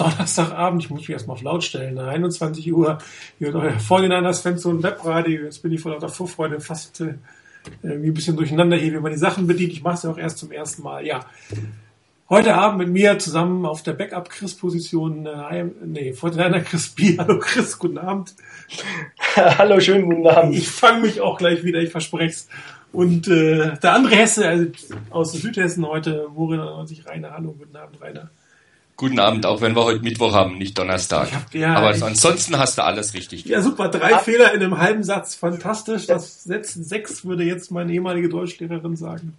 Donnerstagabend, ich muss mich erstmal auf laut stellen, 21 Uhr, hört euer Vorderlanders Fans und Webradio, jetzt bin ich vor lauter Vorfreude fast äh, irgendwie ein bisschen durcheinander hier, wie man die Sachen bedient, ich mache es ja auch erst zum ersten Mal, ja. Heute Abend mit mir zusammen auf der Backup-Chris-Position, äh, nee, Vorderlander Chris B. Hallo Chris, guten Abend. Hallo, schönen guten Abend. Ich fange mich auch gleich wieder, ich verspreche es. Und äh, der andere Hesse also aus Südhessen heute, Morin 90 Rainer. Hallo, guten Abend, Rainer. Guten Abend, auch wenn wir heute Mittwoch haben, nicht Donnerstag. Hab, ja, Aber ich, ansonsten hast du alles richtig. Ja, super. Drei Ab Fehler in einem halben Satz. Fantastisch. Das Sätzen sechs würde jetzt meine ehemalige Deutschlehrerin sagen.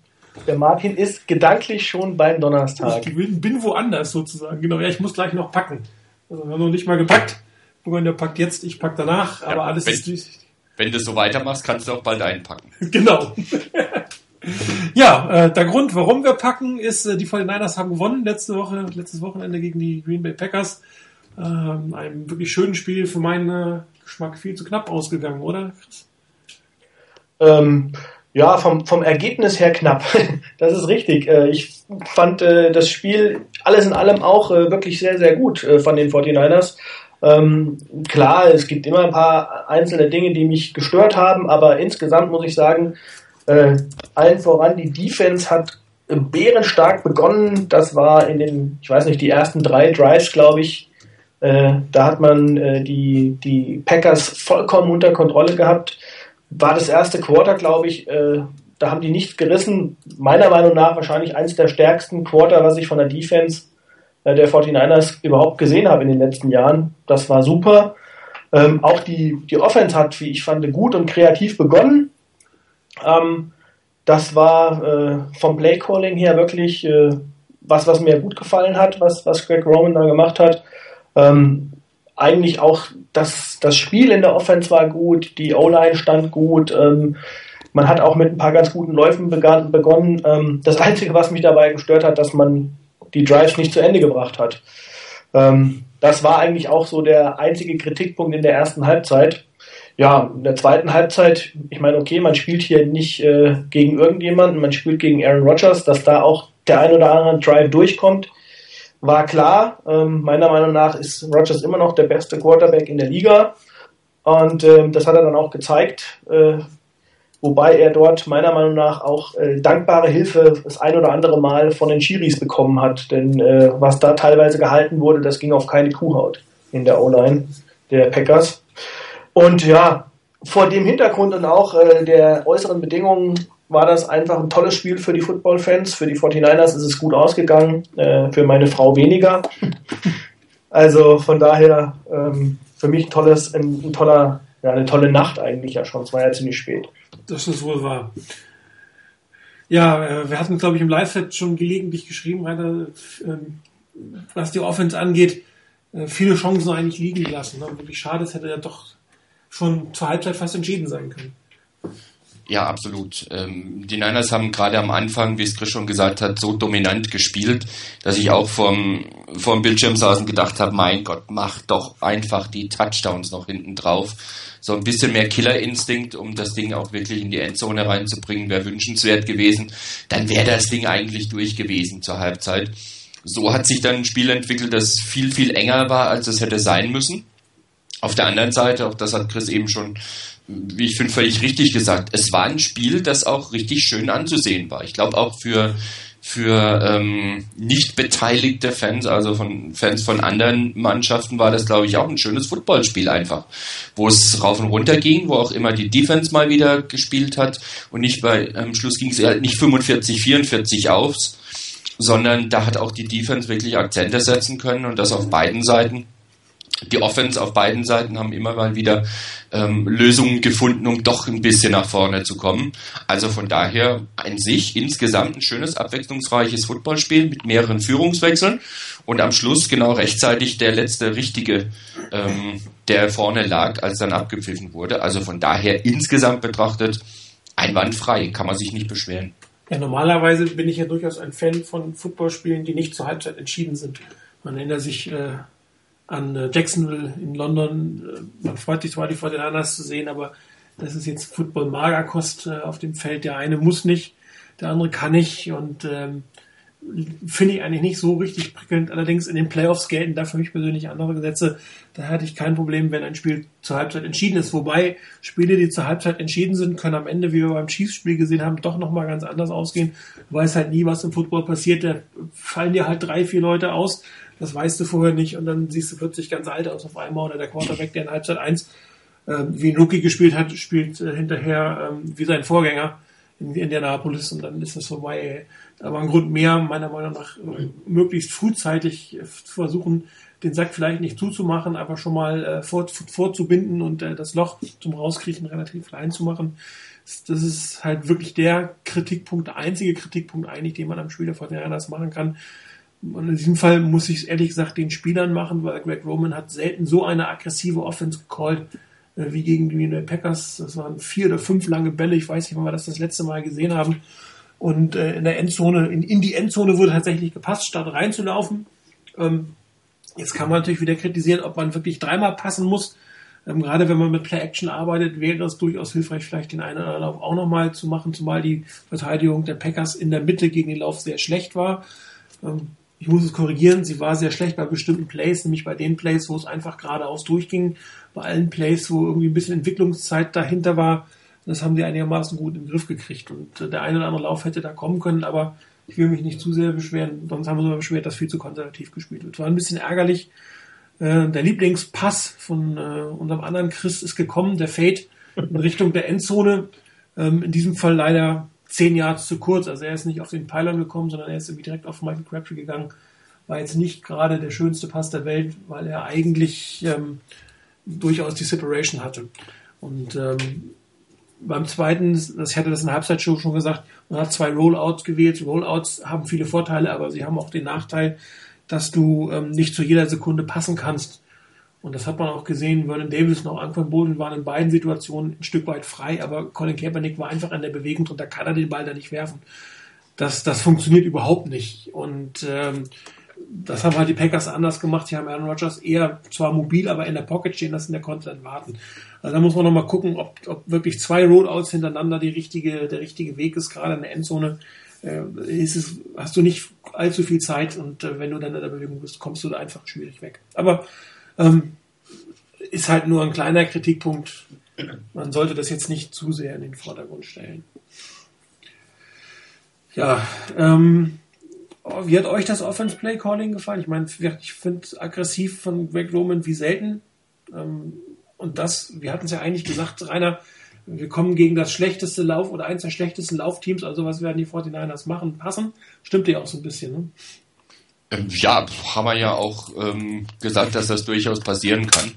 Der Martin ist gedanklich schon beim Donnerstag. Ich bin, bin woanders sozusagen. Genau. Ja, ich muss gleich noch packen. Also wir haben noch nicht mal gepackt. der packt jetzt, ich pack danach. Aber ja, alles wenn, ist. Wenn du so weitermachst, kannst du auch bald einpacken. genau. Ja, äh, der Grund, warum wir packen, ist, äh, die 49ers haben gewonnen letzte Woche, letztes Wochenende gegen die Green Bay Packers. Ähm, ein wirklich schönes Spiel, für meinen äh, Geschmack viel zu knapp ausgegangen, oder Chris? Ähm, ja, vom, vom Ergebnis her knapp. das ist richtig. Äh, ich fand äh, das Spiel alles in allem auch äh, wirklich sehr, sehr gut äh, von den 49ers. Ähm, klar, es gibt immer ein paar einzelne Dinge, die mich gestört haben, aber insgesamt muss ich sagen, äh, allen voran, die Defense hat bärenstark begonnen. Das war in den, ich weiß nicht, die ersten drei Drives, glaube ich. Äh, da hat man äh, die, die Packers vollkommen unter Kontrolle gehabt. War das erste Quarter, glaube ich. Äh, da haben die nichts gerissen. Meiner Meinung nach wahrscheinlich eines der stärksten Quarter, was ich von der Defense der 49ers überhaupt gesehen habe in den letzten Jahren. Das war super. Ähm, auch die, die Offense hat, wie ich fand, gut und kreativ begonnen. Ähm, das war äh, vom Playcalling her wirklich äh, was, was mir gut gefallen hat, was, was Greg Roman da gemacht hat. Ähm, eigentlich auch das, das Spiel in der Offense war gut, die O-Line stand gut. Ähm, man hat auch mit ein paar ganz guten Läufen begann, begonnen. Ähm, das Einzige, was mich dabei gestört hat, dass man die Drives nicht zu Ende gebracht hat. Ähm, das war eigentlich auch so der einzige Kritikpunkt in der ersten Halbzeit ja, in der zweiten Halbzeit, ich meine, okay, man spielt hier nicht äh, gegen irgendjemanden, man spielt gegen Aaron Rodgers, dass da auch der ein oder andere Drive durchkommt, war klar. Ähm, meiner Meinung nach ist Rodgers immer noch der beste Quarterback in der Liga und ähm, das hat er dann auch gezeigt. Äh, wobei er dort meiner Meinung nach auch äh, dankbare Hilfe das ein oder andere Mal von den Chiris bekommen hat, denn äh, was da teilweise gehalten wurde, das ging auf keine Kuhhaut in der O-Line der Packers. Und ja, vor dem Hintergrund und auch äh, der äußeren Bedingungen war das einfach ein tolles Spiel für die Football-Fans. Für die 49ers ist es gut ausgegangen, äh, für meine Frau weniger. Also von daher ähm, für mich ein tolles, ein, ein, toller, ja, eine tolle Nacht eigentlich ja schon. Es war ja ziemlich spät. Das ist wohl wahr. Ja, äh, wir hatten, glaube ich, im Live-Set schon gelegentlich geschrieben, Rainer, äh, was die Offense angeht, äh, viele Chancen eigentlich liegen lassen. Ne? Wirklich schade, es hätte ja doch schon zur Halbzeit fast entschieden sein können. Ja, absolut. Ähm, die Niners haben gerade am Anfang, wie es Chris schon gesagt hat, so dominant gespielt, dass ich auch vorm, vorm Bildschirm saß und gedacht habe, mein Gott, mach doch einfach die Touchdowns noch hinten drauf. So ein bisschen mehr Killerinstinkt, um das Ding auch wirklich in die Endzone reinzubringen, wäre wünschenswert gewesen. Dann wäre das Ding eigentlich durch gewesen zur Halbzeit. So hat sich dann ein Spiel entwickelt, das viel, viel enger war, als es hätte sein müssen. Auf der anderen Seite, auch das hat Chris eben schon, wie ich finde, völlig richtig gesagt, es war ein Spiel, das auch richtig schön anzusehen war. Ich glaube auch für für ähm, nicht beteiligte Fans, also von Fans von anderen Mannschaften, war das, glaube ich, auch ein schönes Footballspiel einfach, wo es rauf und runter ging, wo auch immer die Defense mal wieder gespielt hat und nicht bei am Schluss ging es halt nicht 45, 44 aufs, sondern da hat auch die Defense wirklich Akzente setzen können und das auf beiden Seiten die Offense auf beiden Seiten haben immer mal wieder ähm, Lösungen gefunden, um doch ein bisschen nach vorne zu kommen. Also von daher an sich insgesamt ein schönes, abwechslungsreiches Footballspiel mit mehreren Führungswechseln und am Schluss genau rechtzeitig der letzte richtige, ähm, der vorne lag, als dann abgepfiffen wurde. Also von daher insgesamt betrachtet einwandfrei, kann man sich nicht beschweren. Ja, normalerweise bin ich ja durchaus ein Fan von Footballspielen, die nicht zur Halbzeit entschieden sind. Man erinnert sich äh, an äh, Jacksonville in London. Äh, man freut sich zwar, die Fortinanders zu sehen, aber das ist jetzt Football-Magerkost äh, auf dem Feld. Der eine muss nicht. der andere kann nicht und ähm, finde ich eigentlich nicht so richtig prickelnd. Allerdings in den Playoffs gelten da für mich persönlich andere Gesetze. Da hatte ich kein Problem, wenn ein Spiel zur Halbzeit entschieden ist. Wobei Spiele, die zur Halbzeit entschieden sind, können am Ende, wie wir beim Chiefs-Spiel gesehen haben, doch nochmal ganz anders ausgehen. Du weißt halt nie, was im Football passiert. Da fallen dir halt drei, vier Leute aus. Das weißt du vorher nicht und dann siehst du plötzlich ganz alt aus auf einmal oder der Quarterback, der in Halbzeit eins äh, wie ein Rookie gespielt hat, spielt äh, hinterher äh, wie sein Vorgänger in Indianapolis und dann ist das vorbei aber ein Grund mehr, meiner Meinung nach, äh, möglichst frühzeitig äh, versuchen, den Sack vielleicht nicht zuzumachen, aber schon mal äh, vor, vorzubinden und äh, das Loch zum Rauskriechen relativ klein zu machen. Das ist halt wirklich der Kritikpunkt, der einzige Kritikpunkt eigentlich, den man am Spiel der Fortinanders machen kann. Und in diesem Fall muss ich es ehrlich gesagt den Spielern machen, weil Greg Roman hat selten so eine aggressive Offense gecallt äh, wie gegen die Packers. Das waren vier oder fünf lange Bälle. Ich weiß nicht, wann wir das das letzte Mal gesehen haben. Und äh, in der Endzone, in, in die Endzone wurde tatsächlich gepasst, statt reinzulaufen. Ähm, jetzt kann man natürlich wieder kritisieren, ob man wirklich dreimal passen muss. Ähm, gerade wenn man mit Play-Action arbeitet, wäre es durchaus hilfreich, vielleicht den einen oder anderen Lauf auch nochmal zu machen, zumal die Verteidigung der Packers in der Mitte gegen den Lauf sehr schlecht war. Ähm, ich muss es korrigieren, sie war sehr schlecht bei bestimmten Plays, nämlich bei den Plays, wo es einfach geradeaus durchging. Bei allen Plays, wo irgendwie ein bisschen Entwicklungszeit dahinter war, das haben sie einigermaßen gut im Griff gekriegt. Und äh, der eine oder andere Lauf hätte da kommen können, aber ich will mich nicht zu sehr beschweren. Sonst haben wir uns beschwert, dass viel zu konservativ gespielt wird. War ein bisschen ärgerlich. Äh, der Lieblingspass von äh, unserem anderen Chris ist gekommen, der Fade in Richtung der Endzone. Ähm, in diesem Fall leider zehn Yards zu kurz. Also er ist nicht auf den Pylon gekommen, sondern er ist irgendwie direkt auf Michael Crabtree gegangen. War jetzt nicht gerade der schönste Pass der Welt, weil er eigentlich ähm, durchaus die Separation hatte. Und ähm, beim zweiten, das, ich hatte das in der Halbzeitshow schon gesagt, man hat zwei Rollouts gewählt. Rollouts haben viele Vorteile, aber sie haben auch den Nachteil, dass du ähm, nicht zu jeder Sekunde passen kannst. Und das hat man auch gesehen. Vernon Davis und auch Anquan Boden waren in beiden Situationen ein Stück weit frei, aber Colin Kaepernick war einfach an der Bewegung und da kann er den Ball da nicht werfen. Das, das funktioniert überhaupt nicht. Und ähm, das haben halt die Packers anders gemacht. Sie haben Aaron Rodgers eher zwar mobil, aber in der Pocket stehen lassen, der konnte dann warten. Also da muss man nochmal gucken, ob, ob wirklich zwei Rollouts hintereinander die richtige, der richtige Weg ist, gerade in der Endzone. Äh, ist es, hast du nicht allzu viel Zeit und äh, wenn du dann in der Bewegung bist, kommst du da einfach schwierig weg. Aber ähm, ist halt nur ein kleiner Kritikpunkt. Man sollte das jetzt nicht zu sehr in den Vordergrund stellen. Ja, ähm, wie hat euch das Offense Play Calling gefallen? Ich meine, ich finde aggressiv von Greg Roman wie selten. Ähm, und das, wir hatten es ja eigentlich gesagt, Rainer, wir kommen gegen das schlechteste Lauf oder eins der schlechtesten Laufteams, also was werden die 49ers machen, passen. Stimmt ja auch so ein bisschen, ne? Ähm, ja, haben wir ja auch ähm, gesagt, dass das durchaus passieren kann.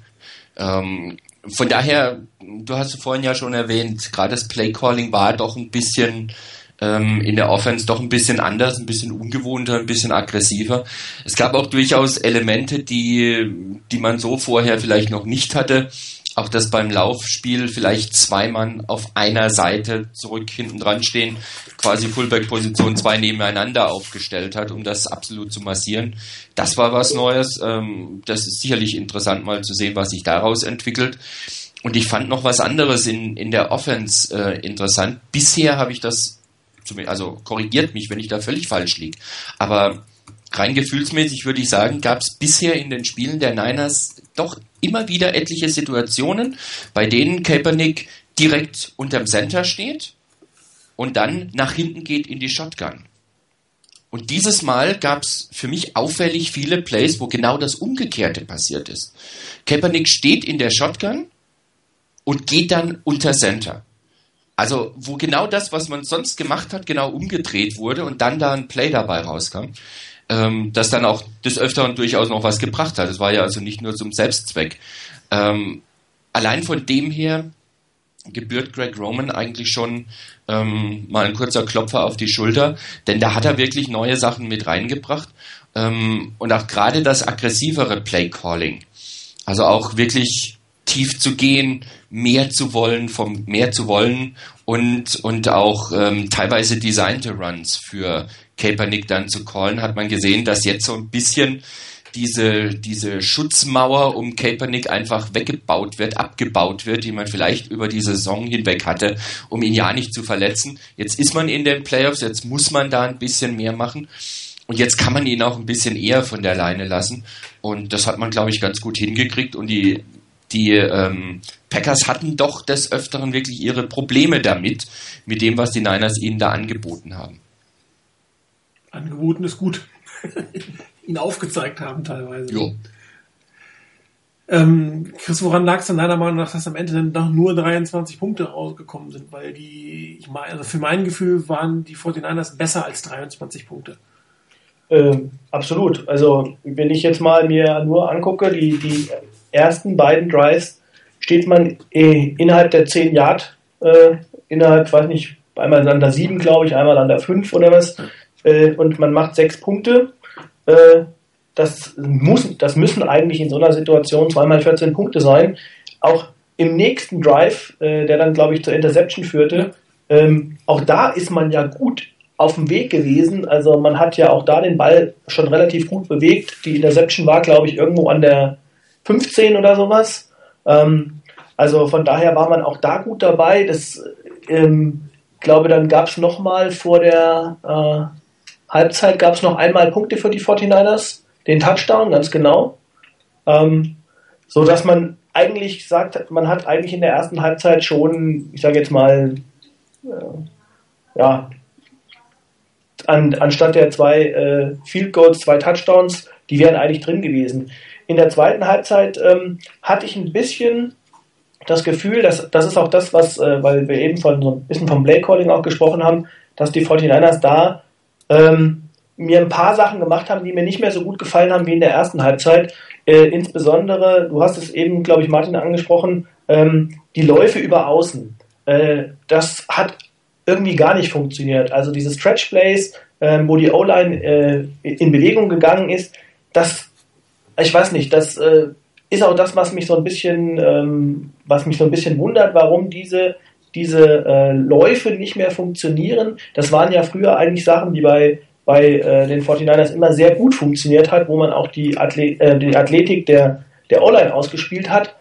Ähm, von daher, du hast vorhin ja schon erwähnt, gerade das Play Calling war doch ein bisschen ähm, in der Offense doch ein bisschen anders, ein bisschen ungewohnter, ein bisschen aggressiver. Es gab auch durchaus Elemente, die, die man so vorher vielleicht noch nicht hatte. Auch dass beim Laufspiel vielleicht zwei Mann auf einer Seite zurück hinten dran stehen, quasi Fullback-Position zwei nebeneinander aufgestellt hat, um das absolut zu massieren. Das war was Neues. Ähm, das ist sicherlich interessant mal zu sehen, was sich daraus entwickelt. Und ich fand noch was anderes in, in der Offense äh, interessant. Bisher habe ich das also korrigiert mich, wenn ich da völlig falsch liege. Aber rein gefühlsmäßig würde ich sagen, gab es bisher in den Spielen der Niners doch immer wieder etliche Situationen, bei denen Kaepernick direkt unterm Center steht und dann nach hinten geht in die Shotgun. Und dieses Mal gab es für mich auffällig viele Plays, wo genau das Umgekehrte passiert ist. Kaepernick steht in der Shotgun und geht dann unter Center. Also, wo genau das, was man sonst gemacht hat, genau umgedreht wurde und dann da ein Play dabei rauskam, ähm, das dann auch des Öfteren durchaus noch was gebracht hat. Es war ja also nicht nur zum Selbstzweck. Ähm, allein von dem her gebührt Greg Roman eigentlich schon ähm, mal ein kurzer Klopfer auf die Schulter, denn da hat er wirklich neue Sachen mit reingebracht ähm, und auch gerade das aggressivere Play Calling. Also auch wirklich tief zu gehen, mehr zu wollen, vom mehr zu wollen und, und auch ähm, teilweise designte Runs für Kaepernick dann zu callen, hat man gesehen, dass jetzt so ein bisschen diese, diese Schutzmauer um Kaepernick einfach weggebaut wird, abgebaut wird, die man vielleicht über die Saison hinweg hatte, um ihn ja nicht zu verletzen. Jetzt ist man in den Playoffs, jetzt muss man da ein bisschen mehr machen. Und jetzt kann man ihn auch ein bisschen eher von der Leine lassen. Und das hat man, glaube ich, ganz gut hingekriegt. Und die, die ähm, Packers hatten doch des Öfteren wirklich ihre Probleme damit, mit dem, was die Niners ihnen da angeboten haben. Angeboten ist gut. ihn aufgezeigt haben teilweise. Jo. Ähm, Chris, woran lag es denn deiner Meinung nach, dass am Ende dann noch nur 23 Punkte rausgekommen sind? Weil die, ich meine, also für mein Gefühl waren die 49ers besser als 23 Punkte. Ähm, absolut. Also, wenn ich jetzt mal mir nur angucke, die, die ersten beiden Drives steht man äh, innerhalb der 10 Yard, äh, innerhalb, weiß nicht, einmal an der 7, glaube ich, einmal an der 5 oder was, äh, und man macht sechs Punkte äh, das, muss, das müssen eigentlich in so einer Situation zweimal 14 Punkte sein. Auch im nächsten Drive, äh, der dann, glaube ich, zur Interception führte, ähm, auch da ist man ja gut auf dem Weg gewesen. Also man hat ja auch da den Ball schon relativ gut bewegt. Die Interception war, glaube ich, irgendwo an der 15 oder sowas. Ähm, also von daher war man auch da gut dabei. Das ähm, glaube, dann gab es nochmal vor der äh, Halbzeit gab es noch einmal Punkte für die 49ers, den Touchdown, ganz genau. Ähm, so dass man eigentlich sagt, man hat eigentlich in der ersten Halbzeit schon, ich sage jetzt mal, äh, ja, an, anstatt der zwei äh, Field Goals, zwei Touchdowns, die wären eigentlich drin gewesen. In der zweiten Halbzeit ähm, hatte ich ein bisschen das Gefühl, dass das ist auch das, was, äh, weil wir eben von so ein bisschen vom Play Calling auch gesprochen haben, dass die 49ers da ähm, mir ein paar Sachen gemacht haben, die mir nicht mehr so gut gefallen haben wie in der ersten Halbzeit. Äh, insbesondere, du hast es eben, glaube ich, Martin angesprochen, ähm, die Läufe über Außen. Äh, das hat irgendwie gar nicht funktioniert. Also diese Stretch Plays, äh, wo die O-Line äh, in Bewegung gegangen ist, das, ich weiß nicht, das äh, ist auch das, was mich so ein bisschen, ähm, was mich so ein bisschen wundert, warum diese diese äh, Läufe nicht mehr funktionieren. Das waren ja früher eigentlich Sachen, die bei, bei äh, den 49ers immer sehr gut funktioniert hat, wo man auch die, Athlet, äh, die Athletik der, der O-Line ausgespielt hat.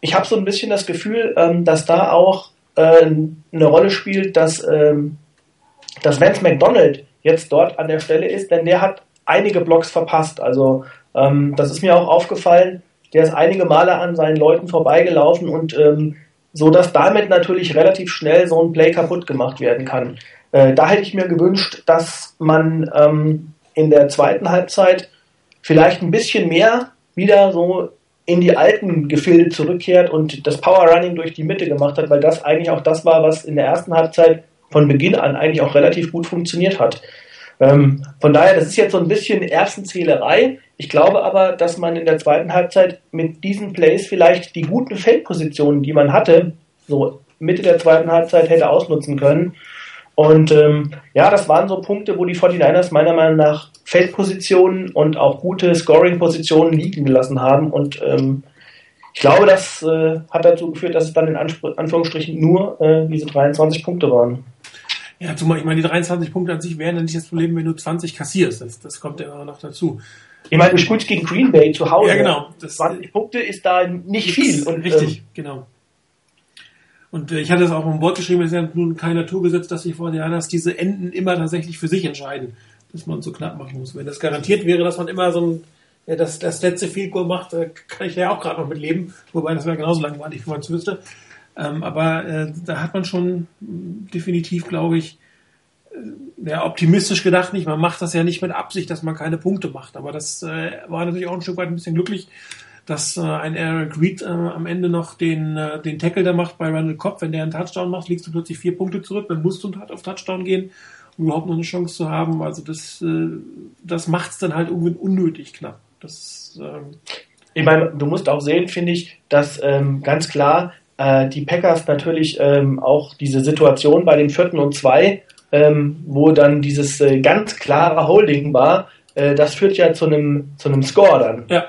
Ich habe so ein bisschen das Gefühl, ähm, dass da auch äh, eine Rolle spielt, dass, ähm, dass Vance McDonald jetzt dort an der Stelle ist, denn der hat einige Blocks verpasst. Also ähm, das ist mir auch aufgefallen. Der ist einige Male an seinen Leuten vorbeigelaufen und ähm, so dass damit natürlich relativ schnell so ein Play kaputt gemacht werden kann. Äh, da hätte ich mir gewünscht, dass man ähm, in der zweiten Halbzeit vielleicht ein bisschen mehr wieder so in die alten Gefilde zurückkehrt und das Power Running durch die Mitte gemacht hat, weil das eigentlich auch das war, was in der ersten Halbzeit von Beginn an eigentlich auch relativ gut funktioniert hat. Ähm, von daher, das ist jetzt so ein bisschen Erbsenzählerei. Ich glaube aber, dass man in der zweiten Halbzeit mit diesen Plays vielleicht die guten Feldpositionen, die man hatte, so Mitte der zweiten Halbzeit hätte ausnutzen können. Und ähm, ja, das waren so Punkte, wo die 49ers meiner Meinung nach Feldpositionen und auch gute Scoring-Positionen liegen gelassen haben. Und ähm, ich glaube, das äh, hat dazu geführt, dass es dann in Anspr Anführungsstrichen nur äh, diese 23 Punkte waren. Ja, zumal ich meine, die 23 Punkte an sich wären ja nicht das Problem, wenn du 20 kassierst. Das, das kommt ja immer noch dazu. Ich meine, spielst gegen Green Bay zu Hause. Ja, genau. Das, 20 Punkte ist da nicht viel. Und, richtig, ähm, genau. Und äh, ich hatte es auch im Wort geschrieben, es ist ja nun kein Naturgesetz, dass sich vor der dass diese Enden immer tatsächlich für sich entscheiden, dass man so knapp machen muss. Wenn das garantiert wäre, dass man immer so ein, ja, das, das letzte Field Goal macht, äh, kann ich ja auch gerade noch mit leben, wobei das wäre genauso langweilig, wenn man es wüsste. Ähm, aber äh, da hat man schon definitiv, glaube ich, äh, ja, optimistisch gedacht nicht. Man macht das ja nicht mit Absicht, dass man keine Punkte macht. Aber das äh, war natürlich auch ein Stück weit ein bisschen glücklich, dass äh, ein Eric Reed äh, am Ende noch den, äh, den Tackle da macht bei Randall Cobb. Wenn der einen Touchdown macht, liegst du plötzlich vier Punkte zurück. Dann musst du auf Touchdown gehen, um überhaupt noch eine Chance zu haben. Also das, äh, das macht es dann halt irgendwie unnötig knapp. Das, ähm, ich meine, du musst auch sehen, finde ich, dass ähm, ganz klar äh, die Packers natürlich ähm, auch diese Situation bei den vierten und zwei, ähm, wo dann dieses äh, ganz klare Holding war, äh, das führt ja zu einem zu einem Score dann. Ja.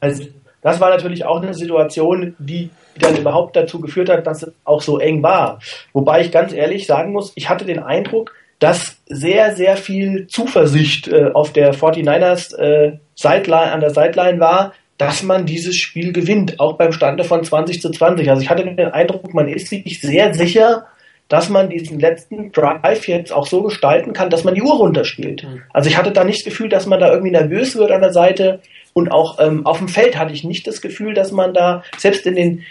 Also das war natürlich auch eine Situation, die dann überhaupt dazu geführt hat, dass es auch so eng war. Wobei ich ganz ehrlich sagen muss, ich hatte den Eindruck, dass sehr, sehr viel Zuversicht äh, auf der 49ers äh, Sideline, an der Sideline war, dass man dieses Spiel gewinnt, auch beim Stande von 20 zu 20. Also ich hatte den Eindruck, man ist sich sehr sicher, dass man diesen letzten Drive jetzt auch so gestalten kann, dass man die Uhr runterspielt. Mhm. Also ich hatte da nicht das Gefühl, dass man da irgendwie nervös wird an der Seite und auch ähm, auf dem Feld hatte ich nicht das Gefühl, dass man da selbst in den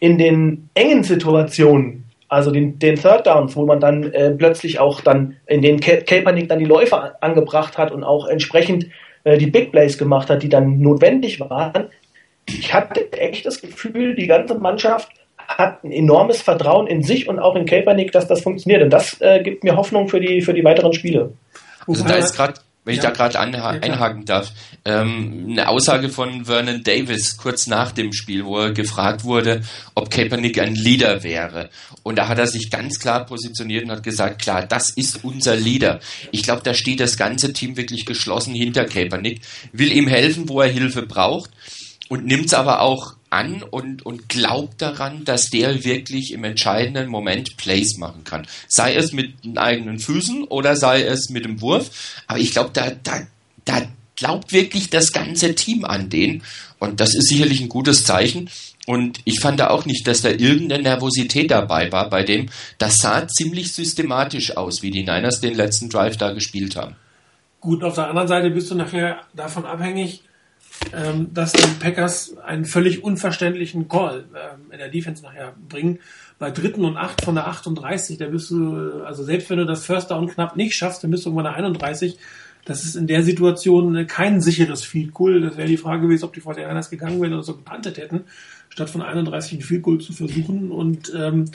in den engen Situationen, also den, den Third Downs, wo man dann äh, plötzlich auch dann in den Kaepernick dann die Läufe angebracht hat und auch entsprechend äh, die Big Plays gemacht hat, die dann notwendig waren. Ich hatte echt das Gefühl, die ganze Mannschaft hat ein enormes Vertrauen in sich und auch in Kaepernick, dass das funktioniert. Und das äh, gibt mir Hoffnung für die, für die weiteren Spiele. Also da ist gerade wenn ich ja. da gerade einhaken darf, ähm, eine Aussage von Vernon Davis kurz nach dem Spiel, wo er gefragt wurde, ob Kaepernick ein Leader wäre. Und da hat er sich ganz klar positioniert und hat gesagt, klar, das ist unser Leader. Ich glaube, da steht das ganze Team wirklich geschlossen hinter Kaepernick, will ihm helfen, wo er Hilfe braucht und nimmt es aber auch an und, und glaubt daran, dass der wirklich im entscheidenden Moment Plays machen kann. Sei es mit den eigenen Füßen oder sei es mit dem Wurf. Aber ich glaube, da, da, da glaubt wirklich das ganze Team an den. Und das ist sicherlich ein gutes Zeichen. Und ich fand da auch nicht, dass da irgendeine Nervosität dabei war bei dem. Das sah ziemlich systematisch aus, wie die Niners den letzten Drive da gespielt haben. Gut, auf der anderen Seite bist du nachher davon abhängig, ähm, dass die Packers einen völlig unverständlichen Call ähm, in der Defense nachher bringen. Bei dritten und acht von der 38, da bist du, also selbst wenn du das First Down knapp nicht schaffst, dann bist du irgendwann der 31. Das ist in der Situation kein sicheres Field Goal. Das wäre die Frage gewesen, ob die 49ers gegangen wären oder so gepantet hätten, statt von 31 ein Field Goal zu versuchen. Und ähm,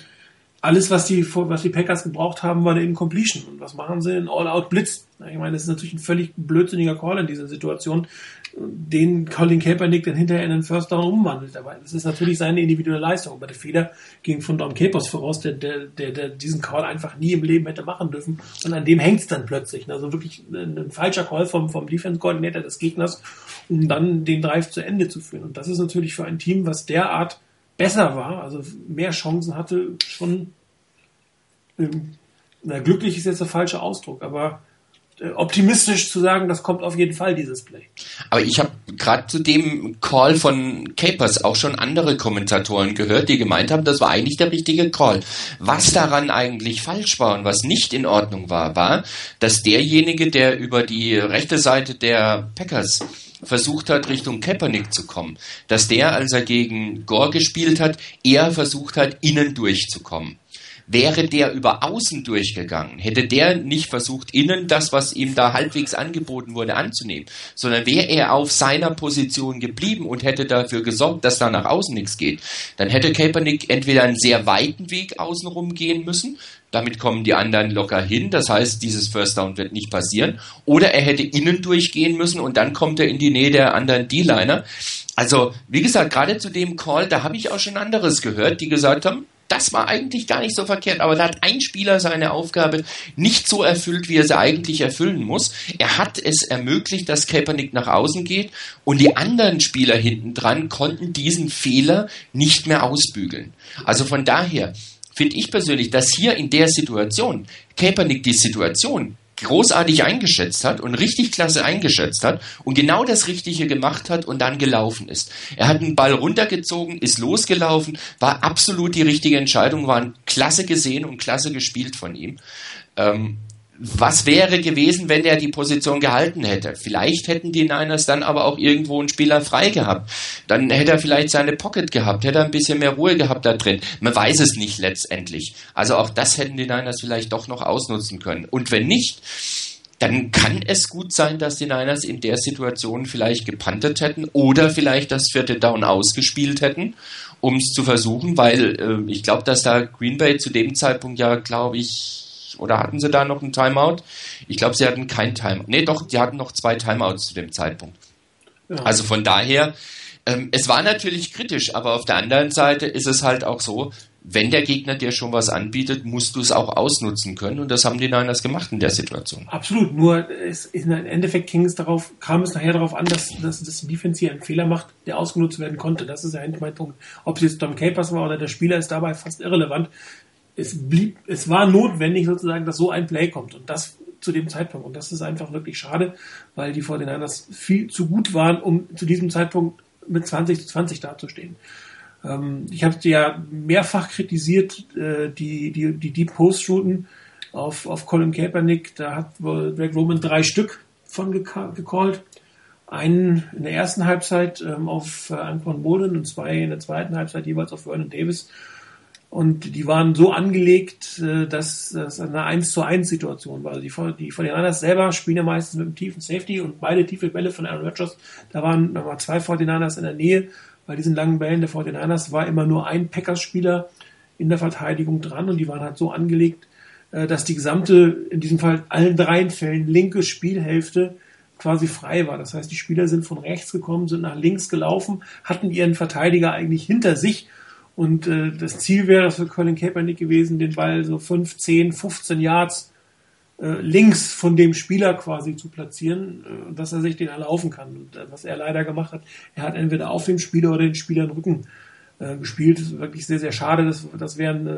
alles, was die, was die Packers gebraucht haben, war eine Incompletion. Und was machen sie? Ein All-Out-Blitz. Ich meine, das ist natürlich ein völlig blödsinniger Call in dieser Situation den Colin Kaepernick dann hinterher in den First Down umwandelt. Aber das ist natürlich seine individuelle Leistung. Aber der Fehler ging von Dom Capers voraus, der, der, der, der diesen Call einfach nie im Leben hätte machen dürfen. Und an dem hängt es dann plötzlich. Also wirklich ein, falscher Call vom, vom Defense-Koordinator des Gegners, um dann den Drive zu Ende zu führen. Und das ist natürlich für ein Team, was derart besser war, also mehr Chancen hatte, schon ähm, na, glücklich ist jetzt der falsche Ausdruck, aber optimistisch zu sagen, das kommt auf jeden Fall, dieses Play. Aber ich habe gerade zu dem Call von Capers auch schon andere Kommentatoren gehört, die gemeint haben, das war eigentlich der richtige Call. Was daran eigentlich falsch war und was nicht in Ordnung war, war, dass derjenige, der über die rechte Seite der Packers versucht hat, Richtung Kaepernick zu kommen, dass der, als er gegen Gore gespielt hat, eher versucht hat, innen durchzukommen. Wäre der über außen durchgegangen, hätte der nicht versucht, innen das, was ihm da halbwegs angeboten wurde, anzunehmen, sondern wäre er auf seiner Position geblieben und hätte dafür gesorgt, dass da nach außen nichts geht, dann hätte Kaepernick entweder einen sehr weiten Weg außenrum gehen müssen, damit kommen die anderen locker hin. Das heißt, dieses First Down wird nicht passieren. Oder er hätte innen durchgehen müssen und dann kommt er in die Nähe der anderen D-Liner. Also, wie gesagt, gerade zu dem Call, da habe ich auch schon anderes gehört, die gesagt haben, das war eigentlich gar nicht so verkehrt, aber da hat ein Spieler seine Aufgabe nicht so erfüllt, wie er sie eigentlich erfüllen muss. Er hat es ermöglicht, dass Kaepernick nach außen geht und die anderen Spieler hinten dran konnten diesen Fehler nicht mehr ausbügeln. Also von daher finde ich persönlich, dass hier in der Situation Kaepernick die Situation großartig eingeschätzt hat und richtig klasse eingeschätzt hat und genau das Richtige gemacht hat und dann gelaufen ist. Er hat den Ball runtergezogen, ist losgelaufen, war absolut die richtige Entscheidung, war klasse gesehen und klasse gespielt von ihm. Ähm, was wäre gewesen, wenn er die Position gehalten hätte? Vielleicht hätten die Niners dann aber auch irgendwo einen Spieler frei gehabt. Dann hätte er vielleicht seine Pocket gehabt, hätte er ein bisschen mehr Ruhe gehabt da drin. Man weiß es nicht letztendlich. Also auch das hätten die Niners vielleicht doch noch ausnutzen können. Und wenn nicht, dann kann es gut sein, dass die Niners in der Situation vielleicht gepantet hätten oder vielleicht das vierte Down ausgespielt hätten, um es zu versuchen, weil äh, ich glaube, dass da Green Bay zu dem Zeitpunkt ja, glaube ich, oder hatten sie da noch ein Timeout? Ich glaube, sie hatten kein Timeout. Nee, doch, sie hatten noch zwei Timeouts zu dem Zeitpunkt. Ja. Also von daher, ähm, es war natürlich kritisch, aber auf der anderen Seite ist es halt auch so, wenn der Gegner dir schon was anbietet, musst du es auch ausnutzen können. Und das haben die Niners gemacht in der Situation. Absolut. Nur es, im Endeffekt ging es darauf, kam es nachher darauf an, dass, dass das Defense hier einen Fehler macht, der ausgenutzt werden konnte. Das ist ja eigentlich mein Punkt. Ob es jetzt Tom Capers war oder der Spieler ist dabei fast irrelevant es blieb, es war notwendig sozusagen, dass so ein Play kommt und das zu dem Zeitpunkt. Und das ist einfach wirklich schade, weil die 49ers viel zu gut waren, um zu diesem Zeitpunkt mit 20 zu 20 dazustehen. Ähm, ich habe ja mehrfach kritisiert, äh, die, die, die Deep Post Routen auf, auf Colin Kaepernick. Da hat Greg Roman drei Stück von gecallt. Einen in der ersten Halbzeit ähm, auf äh, Anquan Boden und zwei in der zweiten Halbzeit jeweils auf Vernon Davis. Und die waren so angelegt, äh, dass das eine 1 zu 1 Situation war. Also die, die von den anderen selber spielen ja meistens mit einem tiefen Safety und beide tiefe Bälle von Aaron Rodgers. Da waren nochmal zwei 49ers in der Nähe. Bei diesen langen Bällen der 49ers war immer nur ein Packers-Spieler in der Verteidigung dran und die waren halt so angelegt, äh, dass die gesamte, in diesem Fall allen dreien Fällen, linke Spielhälfte quasi frei war. Das heißt, die Spieler sind von rechts gekommen, sind nach links gelaufen, hatten ihren Verteidiger eigentlich hinter sich und äh, das Ziel wäre für Colin Kaepernick gewesen, den Ball so 5, 10, 15 Yards äh, links von dem Spieler quasi zu platzieren, äh, dass er sich den erlaufen kann. Und äh, was er leider gemacht hat, er hat entweder auf dem Spieler oder den Spieler den Rücken äh, gespielt. Wirklich sehr, sehr schade. Das, das wären äh,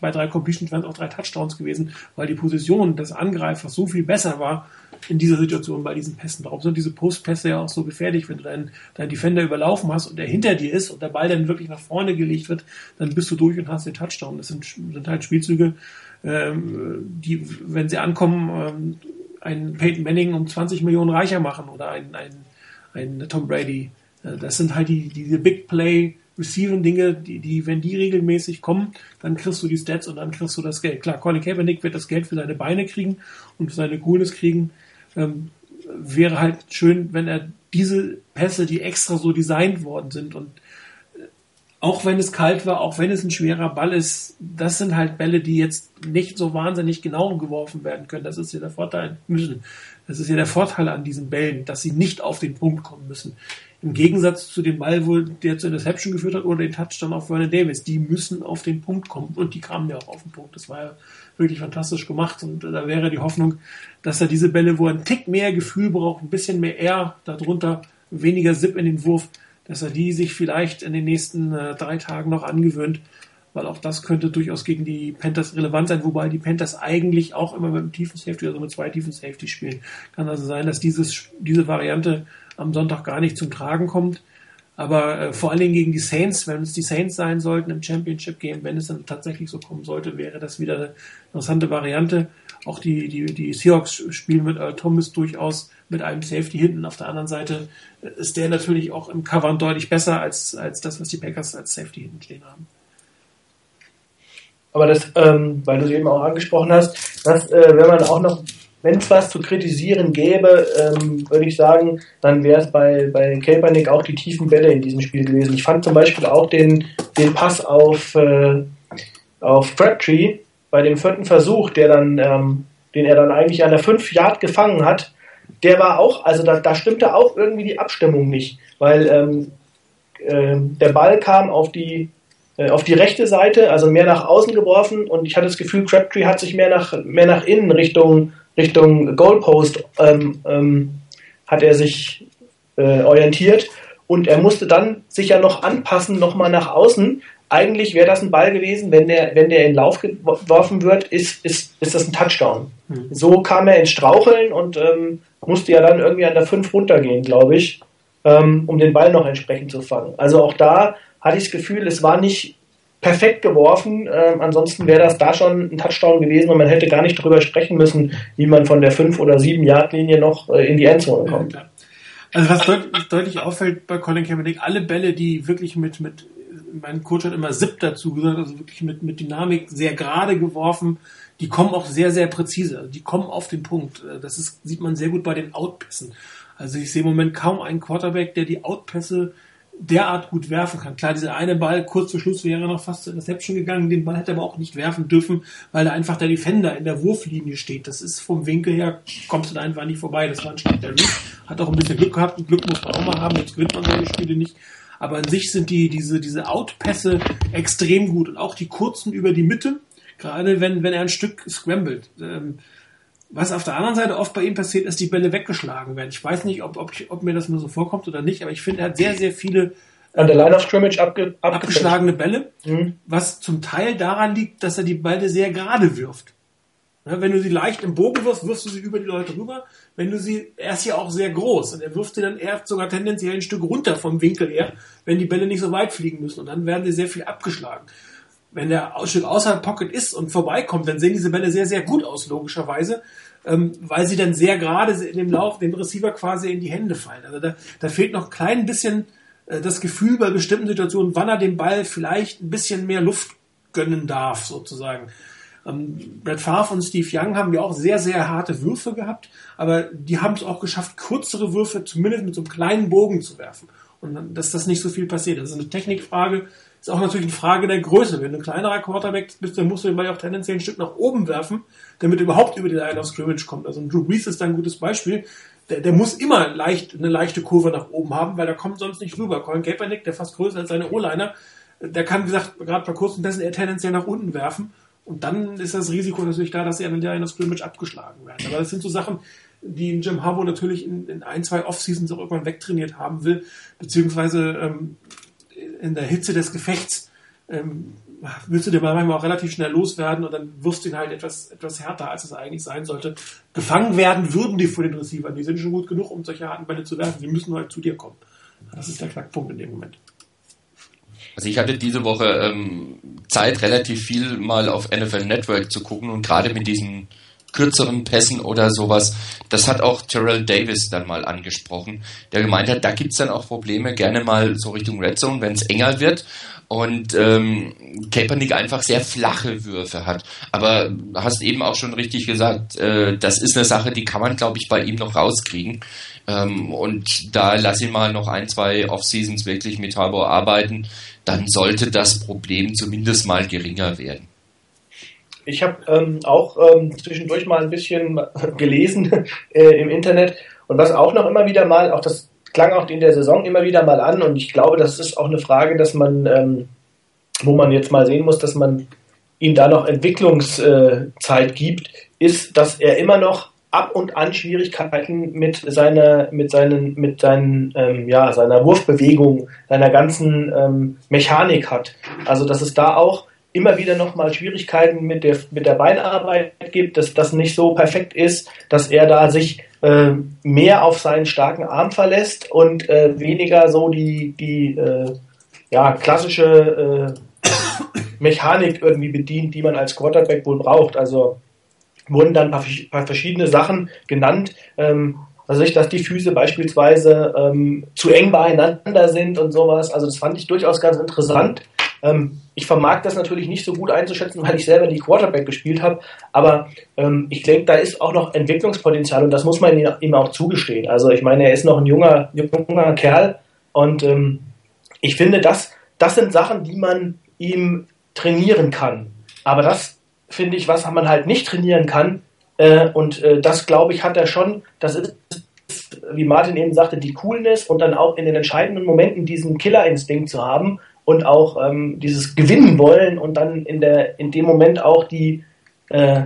bei drei Completions wären auch drei Touchdowns gewesen, weil die Position des Angreifers so viel besser war in dieser Situation bei diesen Pässen. Darum sind diese Postpässe ja auch so gefährlich, wenn du deinen, deinen Defender überlaufen hast und der hinter dir ist und der Ball dann wirklich nach vorne gelegt wird, dann bist du durch und hast den Touchdown. Das sind, sind halt Spielzüge, ähm, die, wenn sie ankommen, ähm, einen Peyton Manning um 20 Millionen reicher machen oder ein, ein, ein Tom Brady. Äh, das sind halt die, diese Big Play Receiving Dinge, die, die, wenn die regelmäßig kommen, dann kriegst du die Stats und dann kriegst du das Geld. Klar, Colin Kaepernick wird das Geld für seine Beine kriegen und für seine Coolness kriegen. Ähm, wäre halt schön, wenn er diese Pässe, die extra so designt worden sind und äh, auch wenn es kalt war, auch wenn es ein schwerer Ball ist, das sind halt Bälle, die jetzt nicht so wahnsinnig genau geworfen werden können. Das ist ja der Vorteil müssen. Das ist ja der Vorteil an diesen Bällen, dass sie nicht auf den Punkt kommen müssen. Im Gegensatz zu dem Ball, wo der zur Interception geführt hat oder den Touchdown auf Vernon Davis. Die müssen auf den Punkt kommen und die kamen ja auch auf den Punkt. Das war ja wirklich fantastisch gemacht und da wäre die Hoffnung, dass er diese Bälle, wo er einen Tick mehr Gefühl braucht, ein bisschen mehr Air darunter, weniger Zip in den Wurf, dass er die sich vielleicht in den nächsten äh, drei Tagen noch angewöhnt, weil auch das könnte durchaus gegen die Panthers relevant sein, wobei die Panthers eigentlich auch immer mit einem tiefen Safety, also mit zwei tiefen Safety spielen. Kann also sein, dass dieses, diese Variante am Sonntag gar nicht zum Tragen kommt. Aber äh, vor allen Dingen gegen die Saints, wenn es die Saints sein sollten im Championship Game, wenn es dann tatsächlich so kommen sollte, wäre das wieder eine interessante Variante. Auch die, die, die Seahawks spielen mit Earl Thomas durchaus mit einem Safety hinten. Auf der anderen Seite ist der natürlich auch im Covern deutlich besser als, als das, was die Packers als Safety hinten stehen haben. Aber das, ähm, weil du es eben auch angesprochen hast, dass, äh, wenn man auch noch wenn es was zu kritisieren gäbe, ähm, würde ich sagen, dann wäre es bei, bei Kaepernick auch die tiefen Bälle in diesem Spiel gewesen. Ich fand zum Beispiel auch den, den Pass auf, äh, auf Crabtree bei dem vierten Versuch, der dann, ähm, den er dann eigentlich an der 5 Yard gefangen hat, der war auch, also da, da stimmte auch irgendwie die Abstimmung nicht, weil ähm, äh, der Ball kam auf die äh, auf die rechte Seite, also mehr nach außen geworfen und ich hatte das Gefühl, Crabtree hat sich mehr nach, mehr nach innen Richtung Richtung Goalpost ähm, ähm, hat er sich äh, orientiert und er musste dann sich ja noch anpassen, nochmal nach außen. Eigentlich wäre das ein Ball gewesen, wenn der, wenn der in Lauf geworfen wird, ist, ist, ist das ein Touchdown. Mhm. So kam er ins Straucheln und ähm, musste ja dann irgendwie an der 5 runtergehen, glaube ich, ähm, um den Ball noch entsprechend zu fangen. Also auch da hatte ich das Gefühl, es war nicht perfekt geworfen. Ähm, ansonsten wäre das da schon ein Touchdown gewesen und man hätte gar nicht darüber sprechen müssen, wie man von der 5 oder 7 Yard Linie noch äh, in die Endzone kommt. Also was deut deutlich auffällt bei Colin Kaepernick, alle Bälle, die wirklich mit, mit mein Coach hat immer Zip dazu gesagt, also wirklich mit, mit Dynamik sehr gerade geworfen, die kommen auch sehr, sehr präzise. Also die kommen auf den Punkt. Äh, das ist, sieht man sehr gut bei den Outpässen. Also ich sehe im Moment kaum einen Quarterback, der die Outpässe derart gut werfen kann. Klar, dieser eine Ball kurz vor Schluss wäre noch fast zur Reception gegangen, den Ball hätte er aber auch nicht werfen dürfen, weil da einfach der Defender in der Wurflinie steht. Das ist vom Winkel her, kommst du da einfach nicht vorbei. Das war ein Schlag der. Hat auch ein bisschen Glück gehabt. Und Glück muss man auch mal haben, jetzt gewinnt man solche Spiele nicht. Aber an sich sind die, diese, diese Outpässe extrem gut und auch die kurzen über die Mitte, gerade wenn, wenn er ein Stück scrambled. Ähm, was auf der anderen Seite oft bei ihm passiert, ist, die Bälle weggeschlagen werden. Ich weiß nicht, ob, ob, ob mir das nur so vorkommt oder nicht, aber ich finde, er hat sehr, sehr viele An der Line of Scrimmage abge abgeschlagene Bälle, mhm. was zum Teil daran liegt, dass er die Bälle sehr gerade wirft. Ja, wenn du sie leicht im Bogen wirfst, wirfst du sie über die Leute rüber. Wenn du sie, er ist ja auch sehr groß und er wirft sie dann eher sogar tendenziell ein Stück runter vom Winkel her, wenn die Bälle nicht so weit fliegen müssen und dann werden sie sehr viel abgeschlagen. Wenn der Stück außerhalb Pocket ist und vorbeikommt, dann sehen diese Bälle sehr, sehr gut aus, logischerweise, ähm, weil sie dann sehr gerade in dem Lauf dem Receiver quasi in die Hände fallen. Also da, da fehlt noch ein klein bisschen äh, das Gefühl bei bestimmten Situationen, wann er dem Ball vielleicht ein bisschen mehr Luft gönnen darf, sozusagen. Ähm, Brett Favre und Steve Young haben ja auch sehr, sehr harte Würfe gehabt, aber die haben es auch geschafft, kürzere Würfe zumindest mit so einem kleinen Bogen zu werfen. Und dass das nicht so viel passiert. Das ist eine Technikfrage, ist auch natürlich eine Frage der Größe. Wenn du ein kleinerer Quarterback bist, dann musst du den Ball auch tendenziell ein Stück nach oben werfen, damit er überhaupt über die Line of Scrimmage kommt. Also Drew Brees ist da ein gutes Beispiel. Der, der muss immer leicht, eine leichte Kurve nach oben haben, weil er kommt sonst nicht rüber. Colin Kaepernick, der fast größer als seine O-Liner, der kann, wie gesagt, gerade bei kurzen Pässen eher tendenziell nach unten werfen. Und dann ist das Risiko natürlich da, dass sie an der Scrimmage abgeschlagen werden. Aber das sind so Sachen, die Jim Harbour natürlich in, in ein, zwei Off-Seasons auch irgendwann wegtrainiert haben will, beziehungsweise ähm, in der Hitze des Gefechts ähm, willst du dir manchmal auch relativ schnell loswerden und dann wirst du ihn halt etwas, etwas härter, als es eigentlich sein sollte. Gefangen werden würden die vor den Receivern. Die sind schon gut genug, um solche harten Bälle zu werfen. Die müssen halt zu dir kommen. Das ist der Knackpunkt in dem Moment. Also ich hatte diese Woche ähm, Zeit, relativ viel mal auf NFL Network zu gucken und gerade mit diesen kürzeren Pässen oder sowas, das hat auch Terrell Davis dann mal angesprochen, der gemeint hat, da gibt's dann auch Probleme, gerne mal so Richtung Red Zone, wenn es enger wird und ähm, Kaepernick einfach sehr flache Würfe hat. Aber hast eben auch schon richtig gesagt, äh, das ist eine Sache, die kann man, glaube ich, bei ihm noch rauskriegen. Ähm, und da lass ihn mal noch ein, zwei Off-Seasons wirklich mit Harbour arbeiten dann sollte das Problem zumindest mal geringer werden. Ich habe ähm, auch ähm, zwischendurch mal ein bisschen gelesen äh, im Internet und was auch noch immer wieder mal, auch das klang auch in der Saison immer wieder mal an und ich glaube, das ist auch eine Frage, dass man, ähm, wo man jetzt mal sehen muss, dass man ihm da noch Entwicklungszeit gibt, ist, dass er immer noch ab und an Schwierigkeiten mit seiner, mit seinen, mit seinen, ähm, ja, seiner Wurfbewegung, seiner ganzen ähm, Mechanik hat. Also dass es da auch immer wieder nochmal Schwierigkeiten mit der, mit der Beinarbeit gibt, dass das nicht so perfekt ist, dass er da sich äh, mehr auf seinen starken Arm verlässt und äh, weniger so die, die äh, ja, klassische äh, Mechanik irgendwie bedient, die man als Quarterback wohl braucht. Also wurden dann ein paar, paar verschiedene Sachen genannt. Ähm, also ich, dass die Füße beispielsweise ähm, zu eng beieinander sind und sowas. Also das fand ich durchaus ganz interessant. Ähm, ich vermag das natürlich nicht so gut einzuschätzen, weil ich selber die Quarterback gespielt habe. Aber ähm, ich denke, da ist auch noch Entwicklungspotenzial und das muss man ihm auch zugestehen. Also ich meine, er ist noch ein junger, junger Kerl und ähm, ich finde, das, das sind Sachen, die man ihm trainieren kann. Aber das finde ich, was man halt nicht trainieren kann. Äh, und äh, das, glaube ich, hat er schon. Das ist, wie Martin eben sagte, die Coolness und dann auch in den entscheidenden Momenten diesen Killerinstinkt zu haben und auch ähm, dieses Gewinnen wollen und dann in, der, in dem Moment auch die, äh,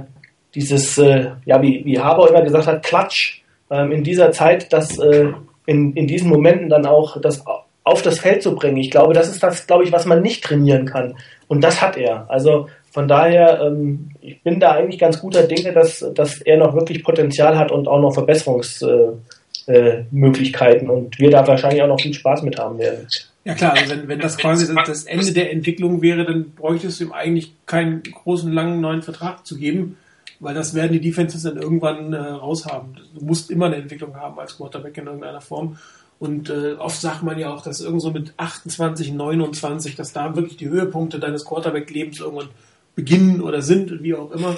dieses, äh, ja, wie, wie Haber immer gesagt hat, Klatsch ähm, in dieser Zeit, das äh, in, in diesen Momenten dann auch das auf das Feld zu bringen. Ich glaube, das ist das, glaube ich, was man nicht trainieren kann. Und das hat er. Also von daher, ähm, ich bin da eigentlich ganz guter Dinge, dass, dass er noch wirklich Potenzial hat und auch noch Verbesserungsmöglichkeiten äh, äh, und wir da wahrscheinlich auch noch viel Spaß mit haben werden. Ja klar, also wenn, wenn das quasi das Ende der Entwicklung wäre, dann bräuchtest du ihm eigentlich keinen großen, langen neuen Vertrag zu geben, weil das werden die Defenses dann irgendwann äh, raushaben. Du musst immer eine Entwicklung haben als Quarterback in irgendeiner Form. Und äh, oft sagt man ja auch, dass irgendwo so mit 28, 29, dass da wirklich die Höhepunkte deines Quarterback-Lebens irgendwann beginnen oder sind, wie auch immer,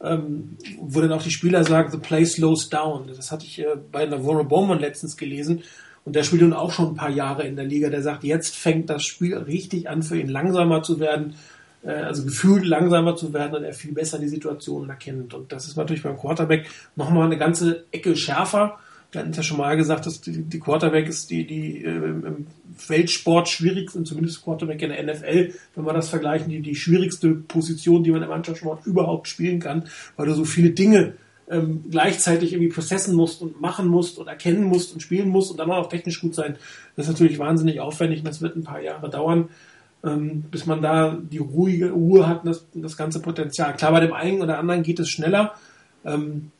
ähm, wo dann auch die Spieler sagen, the play slows down. Das hatte ich äh, bei Navarro Bowman letztens gelesen. Und der spielt nun auch schon ein paar Jahre in der Liga. Der sagt, jetzt fängt das Spiel richtig an, für ihn langsamer zu werden, äh, also gefühlt langsamer zu werden und er viel besser die Situationen erkennt. Und das ist natürlich beim Quarterback nochmal eine ganze Ecke schärfer wir hatten es ja schon mal gesagt, dass die, die Quarterback ist die, die äh, im Weltsport schwierigste, zumindest Quarterback in der NFL, wenn wir das vergleichen, die, die schwierigste Position, die man im Mannschaftssport überhaupt spielen kann, weil du so viele Dinge ähm, gleichzeitig irgendwie processen musst und machen musst und erkennen musst und spielen musst und dann auch technisch gut sein. Das ist natürlich wahnsinnig aufwendig und das wird ein paar Jahre dauern, ähm, bis man da die ruhige Ruhe hat und das, das ganze Potenzial. Klar, bei dem einen oder anderen geht es schneller. Ähm,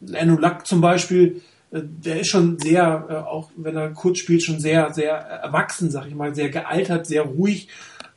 Luck zum Beispiel, äh, der ist schon sehr, äh, auch wenn er kurz spielt, schon sehr, sehr erwachsen, sag ich mal, sehr gealtert, sehr ruhig.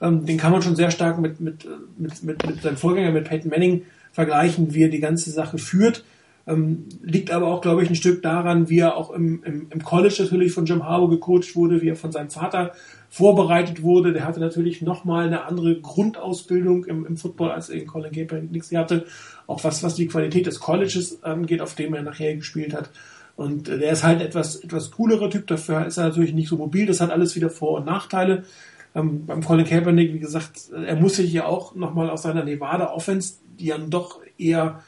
Ähm, den kann man schon sehr stark mit, mit, mit, mit, mit seinem Vorgänger, mit Peyton Manning, vergleichen, wie er die ganze Sache führt. Ähm, liegt aber auch, glaube ich, ein Stück daran, wie er auch im, im, im College natürlich von Jim Harbour gecoacht wurde, wie er von seinem Vater vorbereitet wurde. Der hatte natürlich nochmal eine andere Grundausbildung im, im Football, als er in Colin Kaepernick nichts hatte. Auch was, was die Qualität des Colleges angeht, auf dem er nachher gespielt hat. Und der ist halt etwas, etwas coolerer Typ, dafür ist er natürlich nicht so mobil. Das hat alles wieder Vor- und Nachteile. Ähm, beim Colin Kaepernick, wie gesagt, er muss sich ja auch nochmal aus seiner Nevada Offense, die dann doch eher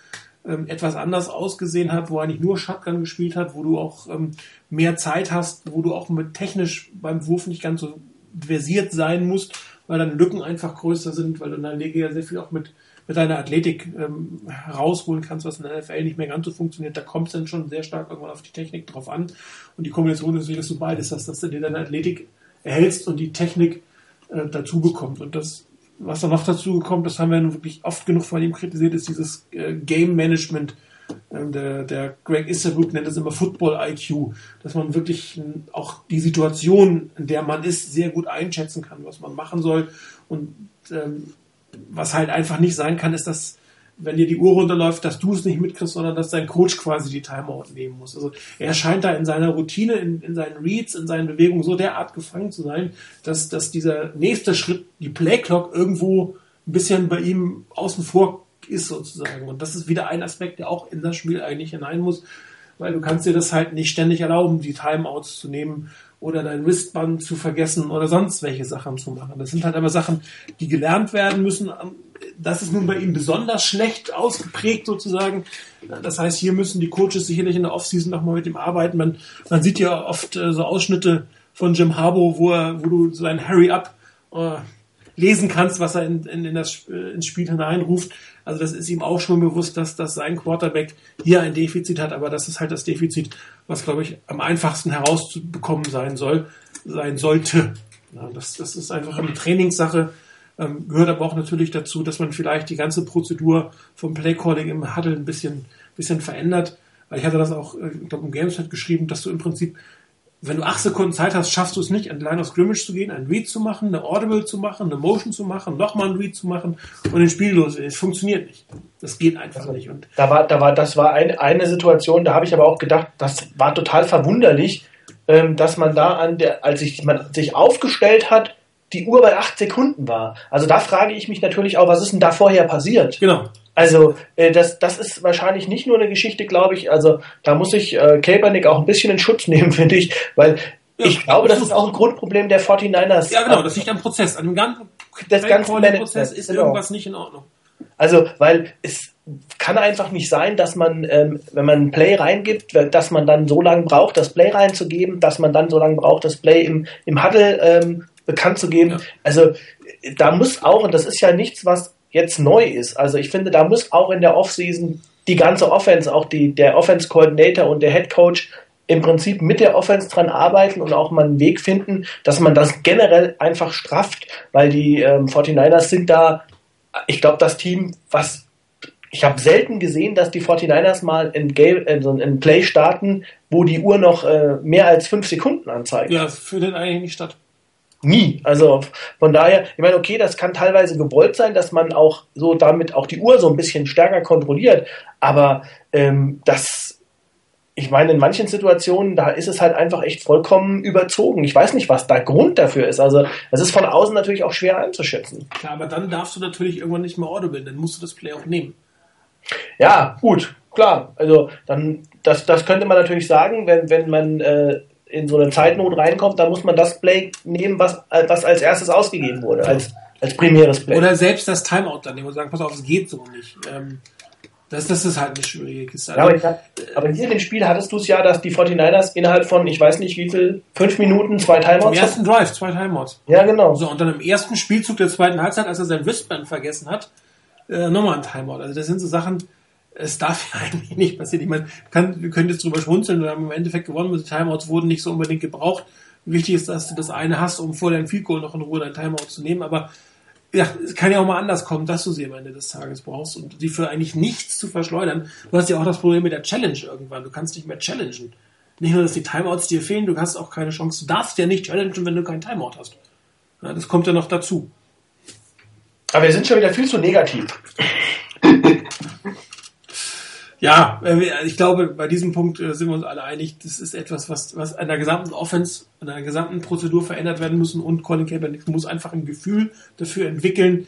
ähm, etwas anders ausgesehen hat, wo er eigentlich nur Shotgun gespielt hat, wo du auch ähm, mehr Zeit hast, wo du auch mit technisch beim Wurf nicht ganz so versiert sein musst, weil deine Lücken einfach größer sind, weil du in der Liga ja sehr viel auch mit, mit deiner Athletik ähm, rausholen kannst, was in der NFL nicht mehr ganz so funktioniert. Da kommt es dann schon sehr stark irgendwann auf die Technik drauf an. Und die Kombination ist, dass du beides hast, dass du dir deine Athletik erhältst und die Technik äh, dazu bekommt. Und das was da noch dazu kommt, das haben wir nun wirklich oft genug von ihm kritisiert, ist dieses äh, Game Management. Ähm, der, der Greg Easterwood nennt es immer Football IQ, dass man wirklich auch die Situation, in der man ist, sehr gut einschätzen kann, was man machen soll. Und ähm, was halt einfach nicht sein kann, ist, dass wenn dir die Uhr runterläuft, dass du es nicht mitkriegst, sondern dass dein Coach quasi die Timeout nehmen muss. Also er scheint da in seiner Routine, in, in seinen Reads, in seinen Bewegungen so derart gefangen zu sein, dass, dass dieser nächste Schritt, die Playclock, irgendwo ein bisschen bei ihm außen vor ist sozusagen. Und das ist wieder ein Aspekt, der auch in das Spiel eigentlich hinein muss, weil du kannst dir das halt nicht ständig erlauben, die Timeouts zu nehmen oder dein Wristband zu vergessen oder sonst welche Sachen zu machen. Das sind halt aber Sachen, die gelernt werden müssen das ist nun bei ihm besonders schlecht ausgeprägt sozusagen. Das heißt, hier müssen die Coaches sicherlich in der Offseason nochmal mit ihm arbeiten. Man, man sieht ja oft äh, so Ausschnitte von Jim Harbaugh, wo, er, wo du so ein Hurry Up äh, lesen kannst, was er in, in, in das, äh, ins Spiel hineinruft. Also das ist ihm auch schon bewusst, dass, dass sein Quarterback hier ein Defizit hat, aber das ist halt das Defizit, was, glaube ich, am einfachsten herauszubekommen sein soll, sein sollte. Ja, das, das ist einfach eine Trainingssache ähm, gehört aber auch natürlich dazu, dass man vielleicht die ganze Prozedur vom Playcalling im Huddle ein bisschen, bisschen verändert. Ich hatte das auch, äh, ich glaube, im Gameset geschrieben, dass du im Prinzip, wenn du acht Sekunden Zeit hast, schaffst du es nicht, an Line of Scrimmage zu gehen, ein Read zu machen, eine Audible zu machen, eine Motion zu machen, nochmal ein Read zu machen und den Spiel los. Es funktioniert nicht. Das geht einfach also, nicht. Und da war, da war, das war ein, eine Situation, da habe ich aber auch gedacht, das war total verwunderlich, ähm, dass man da an der, als ich, man sich aufgestellt hat, die Uhr bei acht Sekunden war. Also da frage ich mich natürlich auch, was ist denn da vorher passiert? Genau. Also äh, das, das ist wahrscheinlich nicht nur eine Geschichte, glaube ich. Also da muss ich äh, Kaepernick auch ein bisschen in Schutz nehmen, finde ich, weil ja, ich glaube, das ist auch ein Grundproblem der 49ers. Ja, genau, das liegt am Prozess. An dem ganzen, das ganze Prozess ist genau. irgendwas nicht in Ordnung. Also, weil es kann einfach nicht sein, dass man, ähm, wenn man ein Play reingibt, dass man dann so lange braucht, das Play reinzugeben, dass man dann so lange braucht, das Play im, im Huddle ähm, bekannt zu geben. Ja. Also da muss auch, und das ist ja nichts, was jetzt neu ist. Also ich finde, da muss auch in der Offseason die ganze Offense, auch die, der Offense Coordinator und der Head Coach im Prinzip mit der Offense dran arbeiten und auch mal einen Weg finden, dass man das generell einfach strafft, weil die ähm, 49ers sind da, ich glaube, das Team, was ich habe selten gesehen, dass die 49ers mal in, Game, äh, in Play starten, wo die Uhr noch äh, mehr als fünf Sekunden anzeigt. Ja, das findet eigentlich nicht statt. Nie. Also von daher, ich meine, okay, das kann teilweise gewollt sein, dass man auch so damit auch die Uhr so ein bisschen stärker kontrolliert, aber ähm, das, ich meine, in manchen Situationen, da ist es halt einfach echt vollkommen überzogen. Ich weiß nicht, was da Grund dafür ist. Also es ist von außen natürlich auch schwer einzuschätzen. Klar, aber dann darfst du natürlich irgendwann nicht mehr audible, dann musst du das Play auch nehmen. Ja, gut, klar. Also dann, das, das könnte man natürlich sagen, wenn, wenn man äh, in so eine Zeitnot reinkommt, dann muss man das Play nehmen, was, was als erstes ausgegeben wurde, als, als primäres Play. Oder selbst das Timeout dann nehmen und sagen, pass auf, es geht so nicht. Ähm, das, das ist halt eine schwierige Kiste. Ja, aber, ich, aber, hier in dem Spiel hattest du es ja, dass die 49ers innerhalb von, ich weiß nicht wie viel, fünf Minuten zwei Timeouts Im ersten Drive, zwei Timeouts. Ja, genau. So, und dann im ersten Spielzug der zweiten Halbzeit, als er sein Wristband vergessen hat, äh, nochmal ein Timeout. Also das sind so Sachen, es darf ja eigentlich nicht passieren. Ich meine, kann, wir können jetzt drüber schmunzeln, wir haben im Endeffekt gewonnen, die Timeouts wurden nicht so unbedingt gebraucht. Wichtig ist, dass du das eine hast, um vor deinem Field Goal noch in Ruhe dein Timeout zu nehmen, aber ja, es kann ja auch mal anders kommen, dass du sie am Ende des Tages brauchst und die für eigentlich nichts zu verschleudern. Du hast ja auch das Problem mit der Challenge irgendwann. Du kannst nicht mehr challengen. Nicht nur, dass die Timeouts dir fehlen, du hast auch keine Chance. Du darfst ja nicht challengen, wenn du keinen Timeout hast. Ja, das kommt ja noch dazu. Aber wir sind schon wieder viel zu negativ. Ja, äh, ich glaube, bei diesem Punkt äh, sind wir uns alle einig, das ist etwas, was, was an der gesamten Offense, an der gesamten Prozedur verändert werden muss und Colin Kaepernick muss einfach ein Gefühl dafür entwickeln,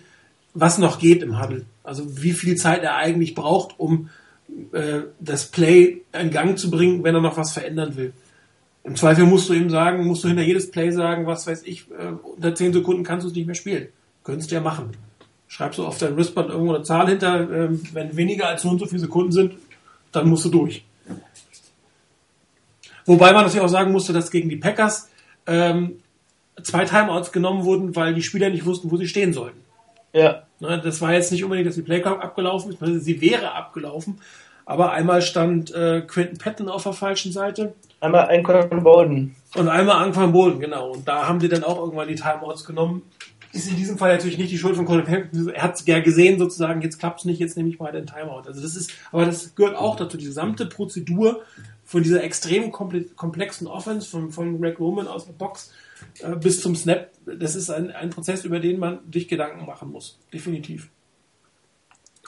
was noch geht im Huddle. Also wie viel Zeit er eigentlich braucht, um äh, das Play in Gang zu bringen, wenn er noch was verändern will. Im Zweifel musst du ihm sagen, musst du hinter jedes Play sagen, was weiß ich, äh, unter 10 Sekunden kannst du es nicht mehr spielen. Könntest du ja machen schreibst du auf dein Wristband irgendwo eine Zahl hinter, ähm, wenn weniger als nur so viele Sekunden sind, dann musst du durch. Wobei man natürlich auch sagen musste, dass gegen die Packers ähm, zwei Timeouts genommen wurden, weil die Spieler nicht wussten, wo sie stehen sollten. Ja. Ne, das war jetzt nicht unbedingt, dass die Playclock abgelaufen ist, sie wäre abgelaufen, aber einmal stand äh, Quentin Patton auf der falschen Seite. Einmal Anquan Bolden. Und einmal Anquan Bolden, genau. Und da haben sie dann auch irgendwann die Timeouts genommen, ist in diesem Fall natürlich nicht die Schuld von Colin Kaepernick. Er hat ja gesehen sozusagen, jetzt klappt es nicht, jetzt nehme ich mal den Timeout. Also das ist, aber das gehört auch dazu, die gesamte Prozedur von dieser extrem komplexen Offense von, von Greg Roman aus der Box äh, bis zum Snap. Das ist ein, ein Prozess, über den man sich Gedanken machen muss. Definitiv.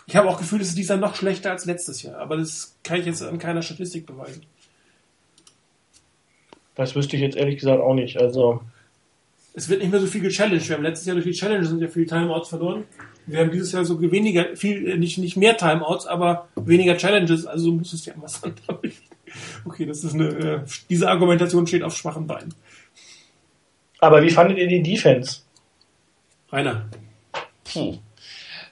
Ich habe auch Gefühl, es ist dieser noch schlechter als letztes Jahr, aber das kann ich jetzt an keiner Statistik beweisen. Das wüsste ich jetzt ehrlich gesagt auch nicht. Also es wird nicht mehr so viel gechallenged. Wir haben letztes Jahr durch die Challenges sind ja viele Timeouts verloren. Wir haben dieses Jahr so weniger, viel, äh, nicht, nicht mehr Timeouts, aber weniger Challenges, also muss es ja immer sein. Okay, das ist eine, äh, diese Argumentation steht auf schwachen Beinen. Aber wie fandet ihr die Defense? Rainer. Puh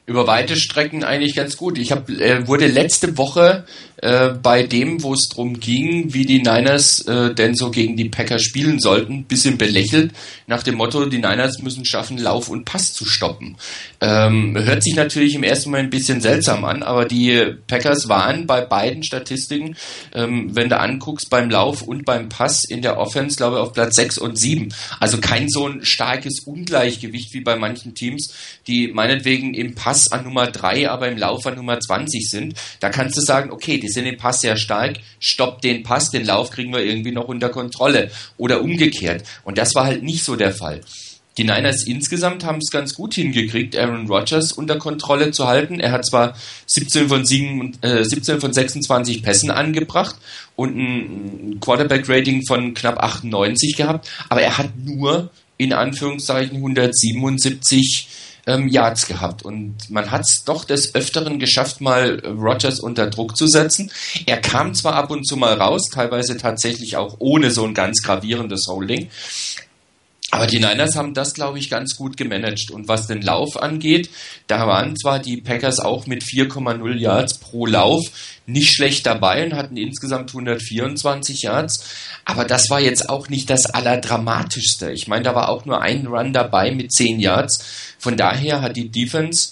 über weite Strecken eigentlich ganz gut. Ich hab, äh, wurde letzte Woche äh, bei dem, wo es darum ging, wie die Niners äh, denn so gegen die Packers spielen sollten, bisschen belächelt nach dem Motto, die Niners müssen schaffen, Lauf und Pass zu stoppen. Ähm, hört sich natürlich im ersten Moment ein bisschen seltsam an, aber die Packers waren bei beiden Statistiken, ähm, wenn du anguckst, beim Lauf und beim Pass in der Offense, glaube ich, auf Platz 6 und 7. Also kein so ein starkes Ungleichgewicht wie bei manchen Teams, die meinetwegen im Pass an Nummer 3, aber im Lauf an Nummer 20 sind. Da kannst du sagen, okay, die sind im Pass sehr stark, stopp den Pass, den Lauf kriegen wir irgendwie noch unter Kontrolle. Oder umgekehrt. Und das war halt nicht so der Fall. Die Niners insgesamt haben es ganz gut hingekriegt, Aaron Rodgers unter Kontrolle zu halten. Er hat zwar 17 von, 7, äh, 17 von 26 Pässen angebracht und ein Quarterback-Rating von knapp 98 gehabt, aber er hat nur in Anführungszeichen 177 ähm, Yards gehabt. Und man hat es doch des Öfteren geschafft, mal Rogers unter Druck zu setzen. Er kam zwar ab und zu mal raus, teilweise tatsächlich auch ohne so ein ganz gravierendes Holding. Aber die Niners haben das, glaube ich, ganz gut gemanagt. Und was den Lauf angeht, da waren zwar die Packers auch mit 4,0 Yards pro Lauf nicht schlecht dabei und hatten insgesamt 124 Yards. Aber das war jetzt auch nicht das Allerdramatischste. Ich meine, da war auch nur ein Run dabei mit 10 Yards. Von daher hat die Defense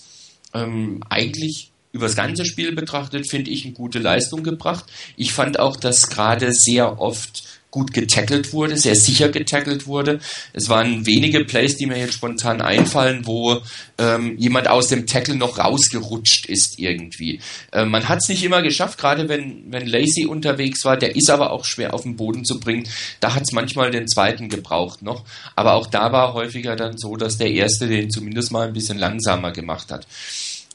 ähm, eigentlich über das ganze Spiel betrachtet, finde ich, eine gute Leistung gebracht. Ich fand auch, dass gerade sehr oft gut getackelt wurde, sehr sicher getackelt wurde. Es waren wenige Plays, die mir jetzt spontan einfallen, wo ähm, jemand aus dem Tackle noch rausgerutscht ist irgendwie. Äh, man hat es nicht immer geschafft, gerade wenn, wenn Lacey unterwegs war, der ist aber auch schwer auf den Boden zu bringen. Da hat es manchmal den zweiten gebraucht noch. Aber auch da war häufiger dann so, dass der erste den zumindest mal ein bisschen langsamer gemacht hat.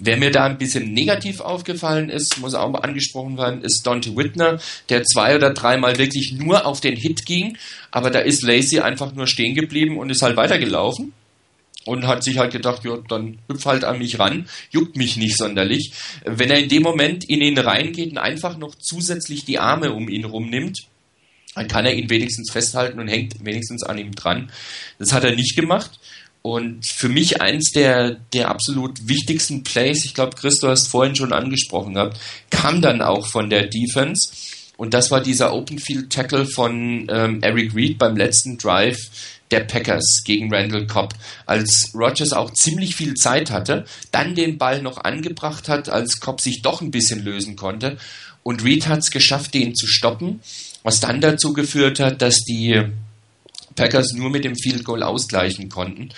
Wer mir da ein bisschen negativ aufgefallen ist, muss auch mal angesprochen werden, ist Dante Whitner, der zwei oder dreimal wirklich nur auf den Hit ging, aber da ist Lacey einfach nur stehen geblieben und ist halt weitergelaufen und hat sich halt gedacht, ja, dann hüpf halt an mich ran, juckt mich nicht sonderlich. Wenn er in dem Moment in ihn reingeht und einfach noch zusätzlich die Arme um ihn rumnimmt, dann kann er ihn wenigstens festhalten und hängt wenigstens an ihm dran. Das hat er nicht gemacht. Und für mich eins der, der absolut wichtigsten Plays, ich glaube, Chris, du hast vorhin schon angesprochen gehabt, kam dann auch von der Defense. Und das war dieser Open Field Tackle von ähm, Eric Reed beim letzten Drive der Packers gegen Randall Cobb, als Rogers auch ziemlich viel Zeit hatte, dann den Ball noch angebracht hat, als Cobb sich doch ein bisschen lösen konnte. Und Reed hat es geschafft, den zu stoppen, was dann dazu geführt hat, dass die Packers nur mit dem Field Goal ausgleichen konnten.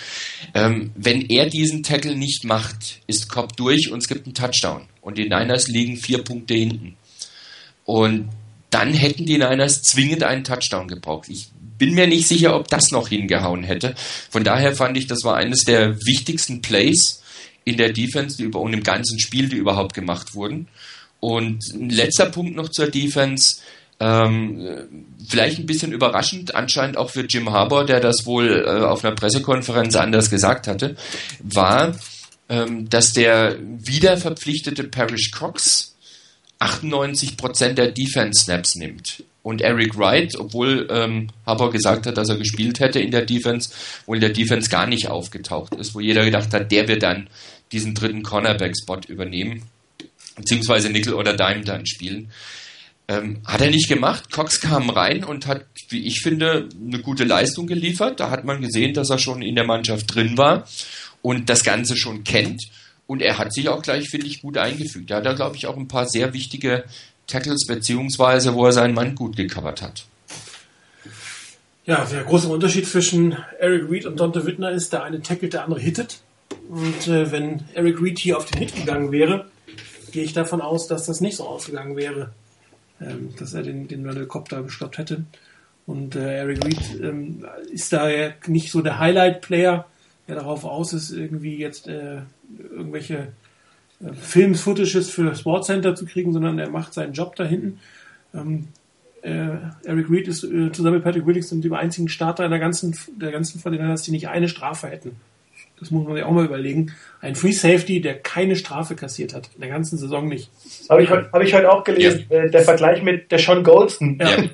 Ähm, wenn er diesen Tackle nicht macht, ist Cobb durch und es gibt einen Touchdown. Und die Niners liegen vier Punkte hinten. Und dann hätten die Niners zwingend einen Touchdown gebraucht. Ich bin mir nicht sicher, ob das noch hingehauen hätte. Von daher fand ich, das war eines der wichtigsten Plays in der Defense die über, und im ganzen Spiel, die überhaupt gemacht wurden. Und ein letzter Punkt noch zur Defense. Ähm, vielleicht ein bisschen überraschend, anscheinend auch für Jim Harbour, der das wohl äh, auf einer Pressekonferenz anders gesagt hatte, war, ähm, dass der wieder verpflichtete Parrish Cox 98% der Defense-Snaps nimmt. Und Eric Wright, obwohl ähm, Harbour gesagt hat, dass er gespielt hätte in der Defense, wohl in der Defense gar nicht aufgetaucht ist, wo jeder gedacht hat, der wird dann diesen dritten Cornerback-Spot übernehmen, beziehungsweise Nickel oder Dime dann spielen. Ähm, hat er nicht gemacht. Cox kam rein und hat, wie ich finde, eine gute Leistung geliefert. Da hat man gesehen, dass er schon in der Mannschaft drin war und das Ganze schon kennt. Und er hat sich auch gleich, finde ich, gut eingefügt. Da hat er, glaube ich, auch ein paar sehr wichtige Tackles, beziehungsweise wo er seinen Mann gut gecovert hat. Ja, der große Unterschied zwischen Eric Reed und Dante Wittner ist, der eine tackelt, der andere hittet. Und äh, wenn Eric Reed hier auf den Hit gegangen wäre, gehe ich davon aus, dass das nicht so ausgegangen wäre ähm, dass er den, den Randall Cobb da gestoppt hätte. Und äh, Eric Reed ähm, ist da ja nicht so der Highlight-Player, der darauf aus ist, irgendwie jetzt äh, irgendwelche äh, Film-Footages für Sportcenter zu kriegen, sondern er macht seinen Job da hinten. Ähm, äh, Eric Reed ist äh, zusammen mit Patrick Williams die einzigen Starter der ganzen, der ganzen Fortinanders, die nicht eine Strafe hätten. Das muss man sich auch mal überlegen. Ein Free Safety, der keine Strafe kassiert hat, in der ganzen Saison nicht. Habe ich, hab ich heute auch gelesen, ja. äh, der Vergleich mit der Sean Goldston. Ja.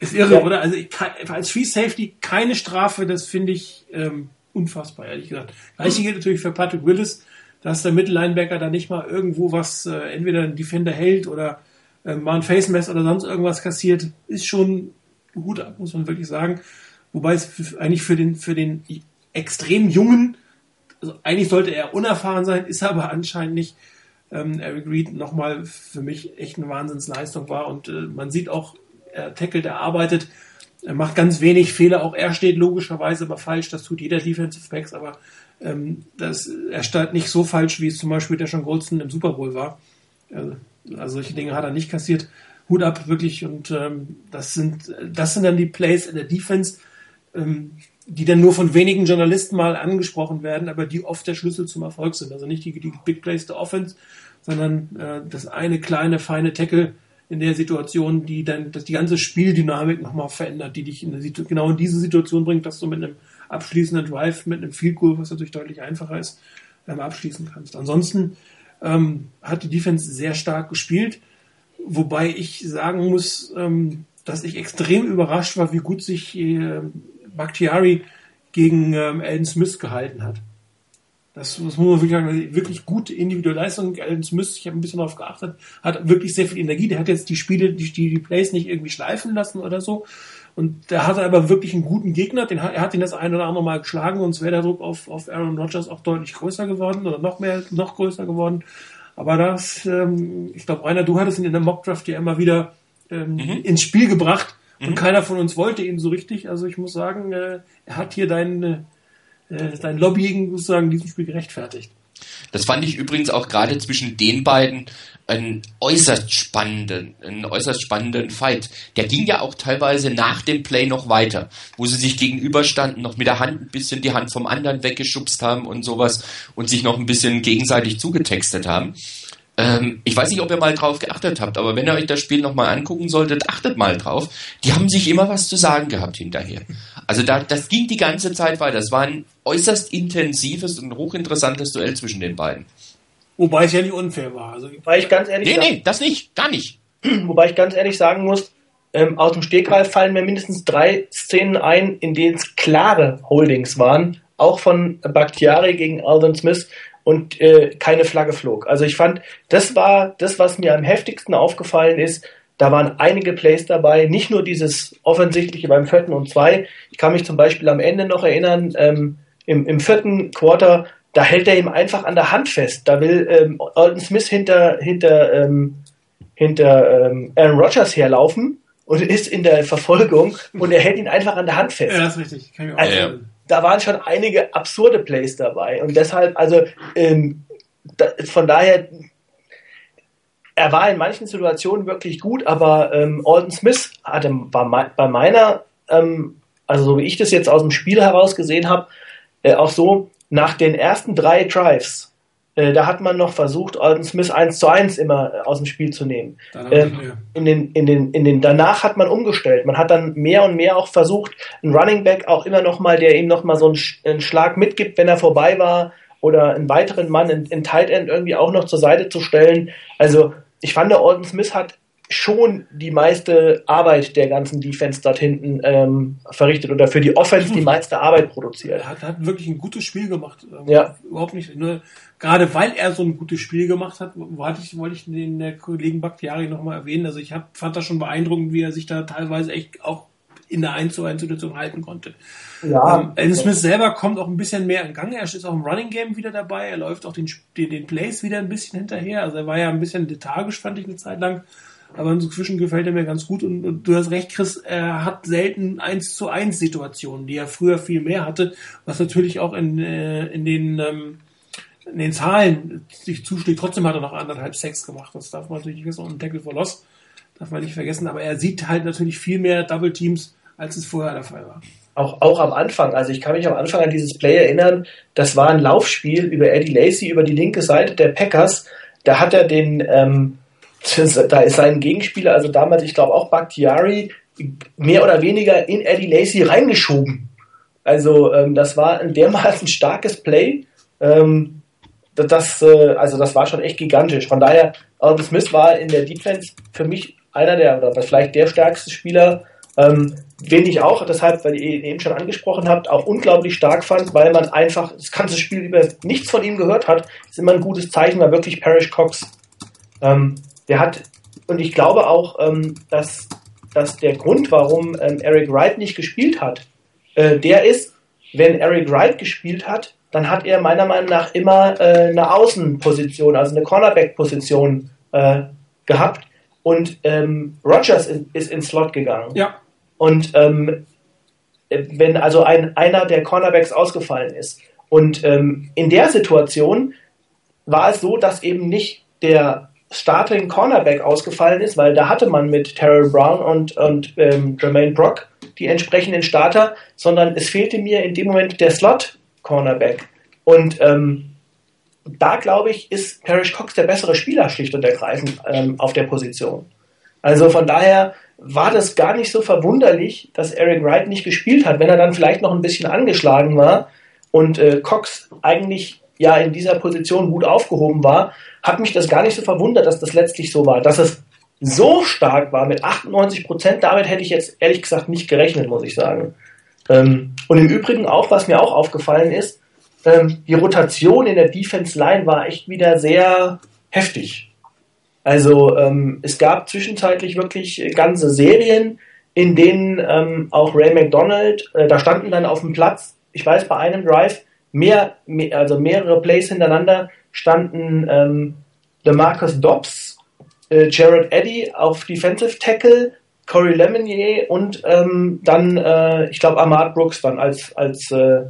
Ist irre, ja. oder? Also ich, als Free Safety keine Strafe, das finde ich ähm, unfassbar, ehrlich gesagt. Gleiche gilt natürlich für Patrick Willis, dass der Mittellinebacker da nicht mal irgendwo was, äh, entweder ein Defender hält oder äh, mal ein Face Mess oder sonst irgendwas kassiert, ist schon gut ab, muss man wirklich sagen. Wobei es eigentlich für den, für den extrem jungen, also eigentlich sollte er unerfahren sein, ist er aber anscheinend nicht. Ähm, Eric Reed nochmal für mich echt eine Wahnsinnsleistung war und äh, man sieht auch, er tackelt, er arbeitet, er macht ganz wenig Fehler, auch er steht logischerweise aber falsch, das tut jeder Defensive Backs, aber ähm, das, er steht nicht so falsch, wie es zum Beispiel der Sean Goldson im Super Bowl war. Also, also solche Dinge hat er nicht kassiert. Hut ab, wirklich, und ähm, das sind das sind dann die Plays in der Defense. Ähm, die dann nur von wenigen Journalisten mal angesprochen werden, aber die oft der Schlüssel zum Erfolg sind. Also nicht die, die Big Plays der Offense, sondern äh, das eine kleine, feine Tackle in der Situation, die dann dass die ganze Spieldynamik nochmal verändert, die dich in eine, genau in diese Situation bringt, dass du mit einem abschließenden Drive, mit einem Field Goal, was natürlich deutlich einfacher ist, ähm, abschließen kannst. Ansonsten ähm, hat die Defense sehr stark gespielt, wobei ich sagen muss, ähm, dass ich extrem überrascht war, wie gut sich äh, Bakhtiari gegen ähm, Alan Smith gehalten hat. Das, das muss man wirklich sagen, wirklich gute individuelle Leistung. Alan Smith, ich habe ein bisschen darauf geachtet, hat wirklich sehr viel Energie. Der hat jetzt die Spiele, die, die, die Plays nicht irgendwie schleifen lassen oder so. Und der hatte aber wirklich einen guten Gegner. Den, er hat ihn das ein oder andere Mal geschlagen, sonst wäre der Druck auf, auf Aaron Rodgers auch deutlich größer geworden oder noch mehr, noch größer geworden. Aber das, ähm, ich glaube, Rainer, du hattest ihn in der Mockdraft ja immer wieder ähm, mhm. ins Spiel gebracht und mhm. keiner von uns wollte ihn so richtig. Also ich muss sagen, äh, er hat hier dein, äh, dein Lobbying sozusagen diesem Spiel gerechtfertigt. Das fand ich übrigens auch gerade zwischen den beiden einen äußerst spannenden, einen äußerst spannenden Fight. Der ging ja auch teilweise nach dem Play noch weiter, wo sie sich gegenüberstanden, noch mit der Hand ein bisschen die Hand vom anderen weggeschubst haben und sowas und sich noch ein bisschen gegenseitig zugetextet haben. Ähm, ich weiß nicht, ob ihr mal drauf geachtet habt, aber wenn ihr euch das Spiel nochmal angucken solltet, achtet mal drauf. Die haben sich immer was zu sagen gehabt hinterher. Also da, das ging die ganze Zeit weiter. Das war ein äußerst intensives und hochinteressantes Duell zwischen den beiden. Wobei es ja nicht unfair war. Also, Wobei ich ganz ehrlich nee, nee, das nicht, gar nicht. Wobei ich ganz ehrlich sagen muss, ähm, aus dem Stegreif fallen mir mindestens drei Szenen ein, in denen es klare Holdings waren, auch von Bakhtiari gegen Alden Smith, und äh, keine Flagge flog. Also ich fand, das war das, was mir am heftigsten aufgefallen ist. Da waren einige Plays dabei, nicht nur dieses offensichtliche beim vierten und zwei. Ich kann mich zum Beispiel am Ende noch erinnern, ähm, im, im vierten Quarter, da hält er ihm einfach an der Hand fest. Da will ähm, Alden Smith hinter, hinter, ähm, hinter ähm, Aaron Rodgers herlaufen und ist in der Verfolgung und er hält ihn einfach an der Hand fest. Ja, das ist richtig. Kann ich auch Also. Da waren schon einige absurde Plays dabei. Und deshalb, also ähm, da, von daher, er war in manchen Situationen wirklich gut, aber ähm, Alden Smith hatte war bei meiner, ähm, also so wie ich das jetzt aus dem Spiel heraus gesehen habe, äh, auch so nach den ersten drei Drives, da hat man noch versucht, Alden Smith 1 zu 1 immer äh, aus dem Spiel zu nehmen. Danach Ähm, in den, in den, in den, danach hat man umgestellt. Man hat dann mehr und mehr auch versucht, einen Running Back auch immer noch mal, der ihm noch mal so einen, einen Schlag mitgibt, wenn er vorbei war, oder einen weiteren Mann in, in Tight End irgendwie auch noch zur Seite zu stellen. Also, ich fand, der Alden Smith hat schon die meiste Arbeit der ganzen Defense dort hinten ähm, verrichtet oder für die Offense die meiste Arbeit produziert. Er hat, hat wirklich ein gutes Spiel gemacht. Ähm, Ja. Überhaupt nicht. Nur, gerade weil er so ein gutes Spiel gemacht hat, wollte ich, wollte ich den der Kollegen Bakhtiari nochmal erwähnen. Also ich hab, fand das schon beeindruckend, wie er sich da teilweise echt auch in der 1 zu 1 Situation halten konnte. Ja, Ähm, Smith selber kommt auch ein bisschen mehr in Gang. Er ist auch im Running Game wieder dabei. Er läuft auch den, den, den Plays wieder ein bisschen hinterher. Also er war ja ein bisschen lethargisch, fand ich eine Zeit lang. Aber inzwischen gefällt er mir ganz gut. Und, und du hast recht, Chris, er hat selten 1 zu 1 Situationen, die er früher viel mehr hatte. Was natürlich auch in, äh, in den, ähm, in den Zahlen sich zuschlägt. Trotzdem hat er noch anderthalb Sex gemacht. Das darf man natürlich nicht vergessen. Und Tackle for Loss darf man nicht vergessen. Aber er sieht halt natürlich viel mehr Double Teams, als es vorher der Fall war. auch, auch am Anfang, also ich kann mich am Anfang an dieses Play erinnern, das war ein Laufspiel über Eddie Lacy über die linke Seite der Packers. Da hat er den, ähm, da ist sein Gegenspieler, also damals, ich glaube auch Bakhtiari, mehr oder weniger in Eddie Lacy reingeschoben. Also ähm, das war ein dermaßen starkes Play. Ähm, das, äh, also das war schon echt gigantisch. Von daher, Alden Smith war in der Defense für mich einer der, oder vielleicht der stärkste Spieler, ähm, wen ich auch, deshalb, weil ihr ihn eben schon angesprochen habt, auch unglaublich stark fand, weil man einfach das ganze Spiel über nichts von ihm gehört hat. ist immer ein gutes Zeichen, war wirklich Parrish Cox. Ähm, der hat, und ich glaube auch, ähm, dass, dass der Grund, warum ähm, Eric Wright nicht gespielt hat, äh, der ist, wenn Eric Wright gespielt hat, dann hat er meiner Meinung nach immer äh, eine Außenposition, also eine Cornerback-Position äh, gehabt. Und ähm, Rogers in, ist ins Slot gegangen. Ja, Und ähm, wenn also ein, einer der Cornerbacks ausgefallen ist. Und ähm, in der Situation war es so, dass eben nicht der Starting Cornerback ausgefallen ist, weil da hatte man mit Terrell Brown und, und ähm, Jermaine Brock die entsprechenden Starter, sondern es fehlte mir in dem Moment der Slot Cornerback. Und ähm, da glaube ich, ist Parrish Cox der bessere Spieler schlicht und ergreifend ähm, auf der Position. Also von daher war das gar nicht so verwunderlich, dass Eric Wright nicht gespielt hat, wenn er dann vielleicht noch ein bisschen angeschlagen war und äh, Cox eigentlich ja in dieser Position gut aufgehoben war, hat mich das gar nicht so verwundert, dass das letztlich so war. Dass es so stark war mit 98 Prozent, damit hätte ich jetzt ehrlich gesagt nicht gerechnet, muss ich sagen. Ähm, und im Übrigen auch, was mir auch aufgefallen ist, ähm, die Rotation in der Defense Line war echt wieder sehr heftig. Also ähm, es gab zwischenzeitlich wirklich ganze Serien, in denen ähm, auch Ray McDonald, äh, da standen dann auf dem Platz, ich weiß bei einem Drive, mehr, mehr also mehrere Plays hintereinander standen ähm, DeMarcus Dobbs, äh, Jared Eddy auf Defensive Tackle, Corey Lemonnier und ähm, dann, äh, ich glaube, Ahmad Brooks dann als, als äh,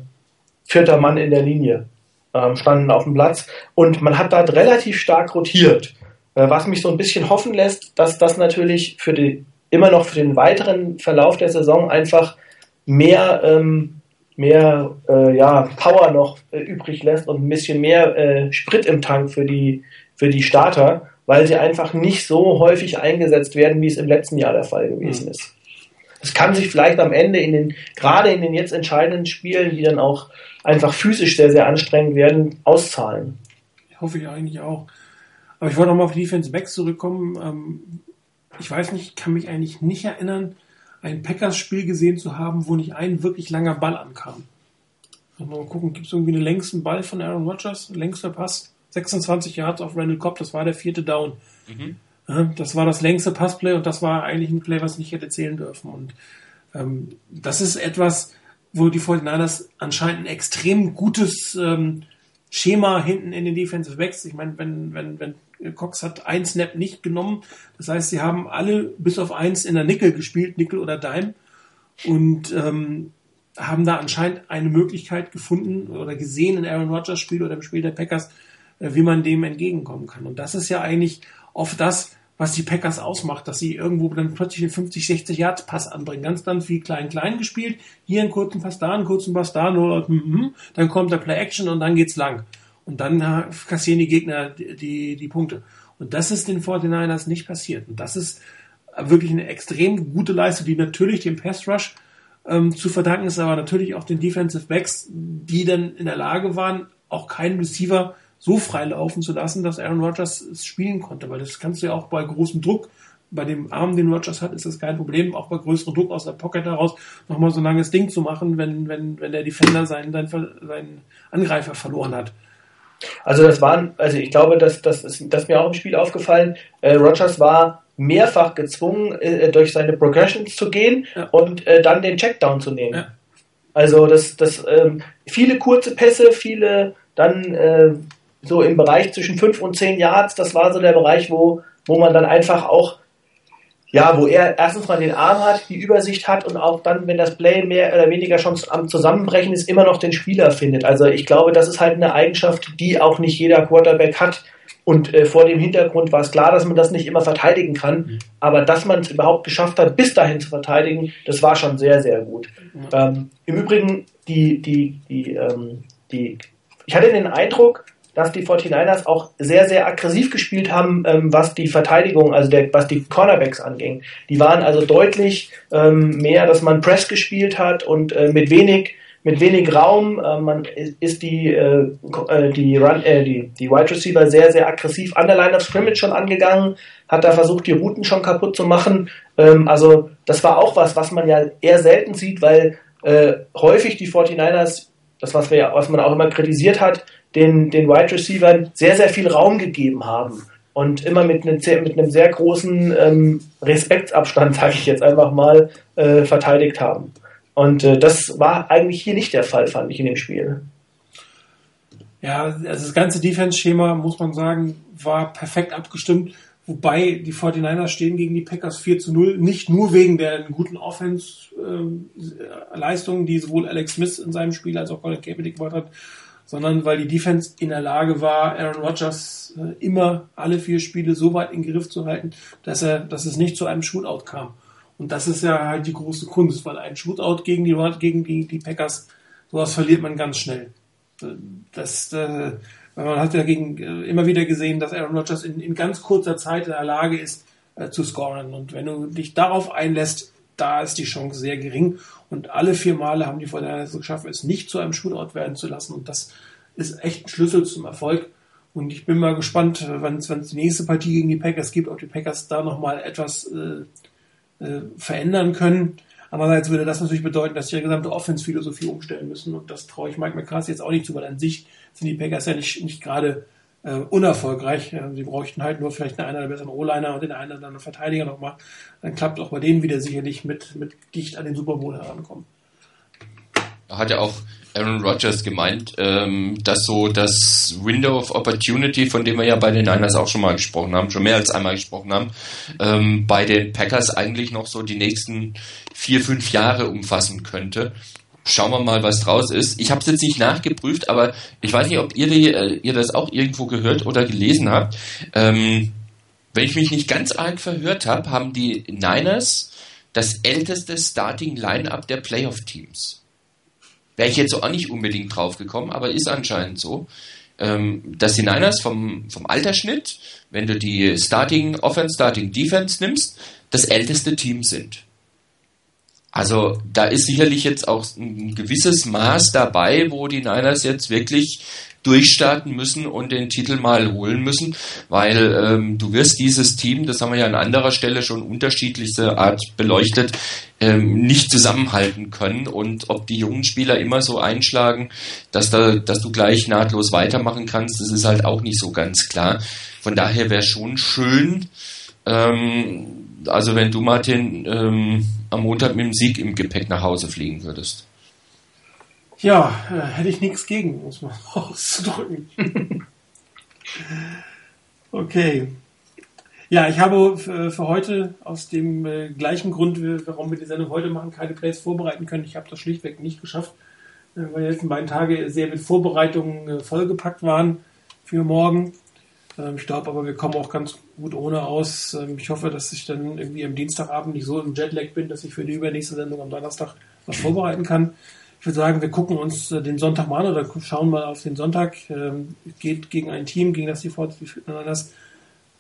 vierter Mann in der Linie ähm, standen auf dem Platz. Und man hat dort relativ stark rotiert, äh, was mich so ein bisschen hoffen lässt, dass das natürlich für die, immer noch für den weiteren Verlauf der Saison einfach mehr, ähm, mehr äh, ja, Power noch äh, übrig lässt und ein bisschen mehr äh, Sprit im Tank für die, für die Starter, weil sie einfach nicht so häufig eingesetzt werden, wie es im letzten Jahr der Fall gewesen ist. Es kann sich vielleicht am Ende in den, gerade in den jetzt entscheidenden Spielen, die dann auch einfach physisch sehr, sehr anstrengend werden, auszahlen. hoffe ich eigentlich auch. Aber ich wollte noch mal auf die Defense Backs zurückkommen. Ähm, ich weiß nicht, kann mich eigentlich nicht erinnern, ein Packers-Spiel gesehen zu haben, wo nicht ein wirklich langer Ball ankam. Mal gucken, gibt es irgendwie einen längsten Ball von Aaron Rodgers? Längster Pass? 26 Yards auf Randall Cobb, das war der vierte Down. Das war das längste Passplay und das war eigentlich ein Play, was nicht hätte zählen dürfen. Und ähm, das ist etwas, wo die 49ers anscheinend ein extrem gutes ähm, Schema hinten in den Defensive Backs. Ich meine, wenn, wenn, wenn Cox hat ein Snap nicht genommen, das heißt, sie haben alle bis auf eins in der Nickel gespielt, Nickel oder Dime. Und ähm, haben da anscheinend eine Möglichkeit gefunden oder gesehen in Aaron Rodgers Spiel oder im Spiel der Packers, wie man dem entgegenkommen kann. Und das ist ja eigentlich oft das, was die Packers ausmacht, dass sie irgendwo dann plötzlich den 50, 60 Yards Pass anbringen. Ganz dann viel klein, klein gespielt. Hier einen kurzen Pass da, einen kurzen Pass da, nur, mm, dann kommt der Play Action und dann geht's lang. Und dann äh, kassieren die Gegner die, die, die Punkte. Und das ist den 49ers nicht passiert. Und das ist wirklich eine extrem gute Leistung, die natürlich dem Pass Rush ähm, zu verdanken ist, aber natürlich auch den Defensive Backs, die dann in der Lage waren, auch keinen Receiver so frei laufen zu lassen, dass Aaron Rodgers es spielen konnte. Weil das kannst du ja auch bei großem Druck, bei dem Arm, den Rodgers hat, ist das kein Problem, auch bei größerem Druck aus der Pocket heraus nochmal so ein langes Ding zu machen, wenn, wenn, wenn der Defender seinen, seinen, Angreifer verloren hat. Also das waren, also ich glaube, dass das ist, das mir auch im Spiel aufgefallen. Äh, Rogers war mehrfach gezwungen, äh, durch seine Progressions zu gehen ja. und äh, dann den Checkdown zu nehmen. Ja. Also das, das ähm, viele kurze Pässe, viele dann äh, so im Bereich zwischen 5 und 10 Yards, das war so der Bereich, wo, wo man dann einfach auch, ja, wo er erstens mal den Arm hat, die Übersicht hat und auch dann, wenn das Play mehr oder weniger schon am Zusammenbrechen ist, immer noch den Spieler findet. Also ich glaube, das ist halt eine Eigenschaft, die auch nicht jeder Quarterback hat. Und äh, vor dem Hintergrund war es klar, dass man das nicht immer verteidigen kann. Mhm. Aber dass man es überhaupt geschafft hat, bis dahin zu verteidigen, das war schon sehr, sehr gut. Mhm. Ähm, Im Übrigen, die, die, die, ähm, die, ich hatte den Eindruck, dass die 49ers auch sehr, sehr aggressiv gespielt haben, ähm, was die Verteidigung, also der, was die Cornerbacks anging. Die waren also deutlich ähm, mehr, dass man Press gespielt hat und äh, mit wenig mit wenig Raum. Äh, man ist die, äh, äh, die, Run, äh, die, die Wide Receiver sehr, sehr aggressiv an der Line of Scrimmage schon angegangen, hat da versucht, die Routen schon kaputt zu machen. Ähm, also das war auch was, was man ja eher selten sieht, weil äh, häufig die 49ers, das was, wir, was man auch immer kritisiert hat, den, den Wide Receivern sehr, sehr viel Raum gegeben haben und immer mit einem, mit einem sehr großen ähm, Respektsabstand, sage ich jetzt einfach mal, äh, verteidigt haben. Und äh, das war eigentlich hier nicht der Fall, fand ich in dem Spiel. Ja, also das ganze Defense-Schema, muss man sagen, war perfekt abgestimmt. Wobei die 49ers stehen gegen die Packers 4 zu 0, nicht nur wegen der guten Offense-Leistungen, äh, die sowohl Alex Smith in seinem Spiel als auch Colin Kaepernick gemacht hat, sondern weil die Defense in der Lage war, Aaron Rodgers äh, immer alle vier Spiele so weit in Griff zu halten, dass er, dass es nicht zu einem Shootout kam. Und das ist ja halt die große Kunst, weil ein Shootout gegen die, gegen die, die Packers, sowas verliert man ganz schnell. Das, äh, man hat ja gegen, äh, immer wieder gesehen, dass Aaron Rodgers in, in ganz kurzer Zeit in der Lage ist, äh, zu scoren. Und wenn du dich darauf einlässt, da ist die Chance sehr gering. Und alle vier Male haben die Fortinanders geschafft, es nicht zu einem Shootout werden zu lassen. Und das ist echt ein Schlüssel zum Erfolg. Und ich bin mal gespannt, wenn es die nächste Partie gegen die Packers gibt, ob die Packers da nochmal etwas äh, äh, verändern können. Andererseits würde das natürlich bedeuten, dass sie ihre gesamte Offense-Philosophie umstellen müssen. Und das traue ich Mike McCarthy jetzt auch nicht zu, weil an sich sind die Packers ja nicht, nicht gerade äh, unerfolgreich. Sie bräuchten halt nur vielleicht einen der besseren O-Liner und den einen oder anderen Verteidiger nochmal. Dann klappt auch bei denen wieder sicherlich mit, mit dicht an den Super Bowl herankommen. Hat ja auch Aaron Rodgers gemeint, ähm, dass so das Window of Opportunity, von dem wir ja bei den Niners auch schon mal gesprochen haben, schon mehr als einmal gesprochen haben, ähm, bei den Packers eigentlich noch so die nächsten vier, fünf Jahre umfassen könnte. Schauen wir mal, was draus ist. Ich habe es jetzt nicht nachgeprüft, aber ich weiß nicht, ob ihr, die, äh, ihr das auch irgendwo gehört oder gelesen habt. Ähm, wenn ich mich nicht ganz arg verhört habe, haben die Niners das älteste Starting Line-up der Playoff-Teams. Wäre ich jetzt auch nicht unbedingt drauf gekommen, aber ist anscheinend so. Ähm, dass die Niners vom, vom Altersschnitt, wenn du die Starting Offense, Starting Defense nimmst, das älteste Team sind. Also da ist sicherlich jetzt auch ein gewisses Maß dabei, wo die Niners jetzt wirklich durchstarten müssen und den Titel mal holen müssen, weil ähm, du wirst dieses Team, das haben wir ja an anderer Stelle schon unterschiedlichste Art beleuchtet, ähm, nicht zusammenhalten können und ob die jungen Spieler immer so einschlagen, dass da, dass du gleich nahtlos weitermachen kannst, das ist halt auch nicht so ganz klar. Von daher wäre schon schön, Ähm, also wenn du, Martin, ähm, am Montag mit dem Sieg im Gepäck nach Hause fliegen würdest. Ja, äh, hätte ich nichts gegen, muss man auszudrücken. okay. Ja, ich habe für, für heute aus dem äh, gleichen Grund, warum wir die Sendung heute machen, keine Plays vorbereiten können. Ich habe das schlichtweg nicht geschafft, äh, weil die letzten beiden Tage sehr mit Vorbereitungen äh, vollgepackt waren für morgen. Ähm, ich glaube aber, wir kommen auch ganz gut ohne aus. Ähm, ich hoffe, dass ich dann irgendwie am Dienstagabend nicht so im Jetlag bin, dass ich für die übernächste Sendung am Donnerstag was vorbereiten kann. Ich würde sagen, wir gucken uns äh, den Sonntag mal an oder schauen mal auf den Sonntag. Ähm, geht gegen ein Team, gegen das die das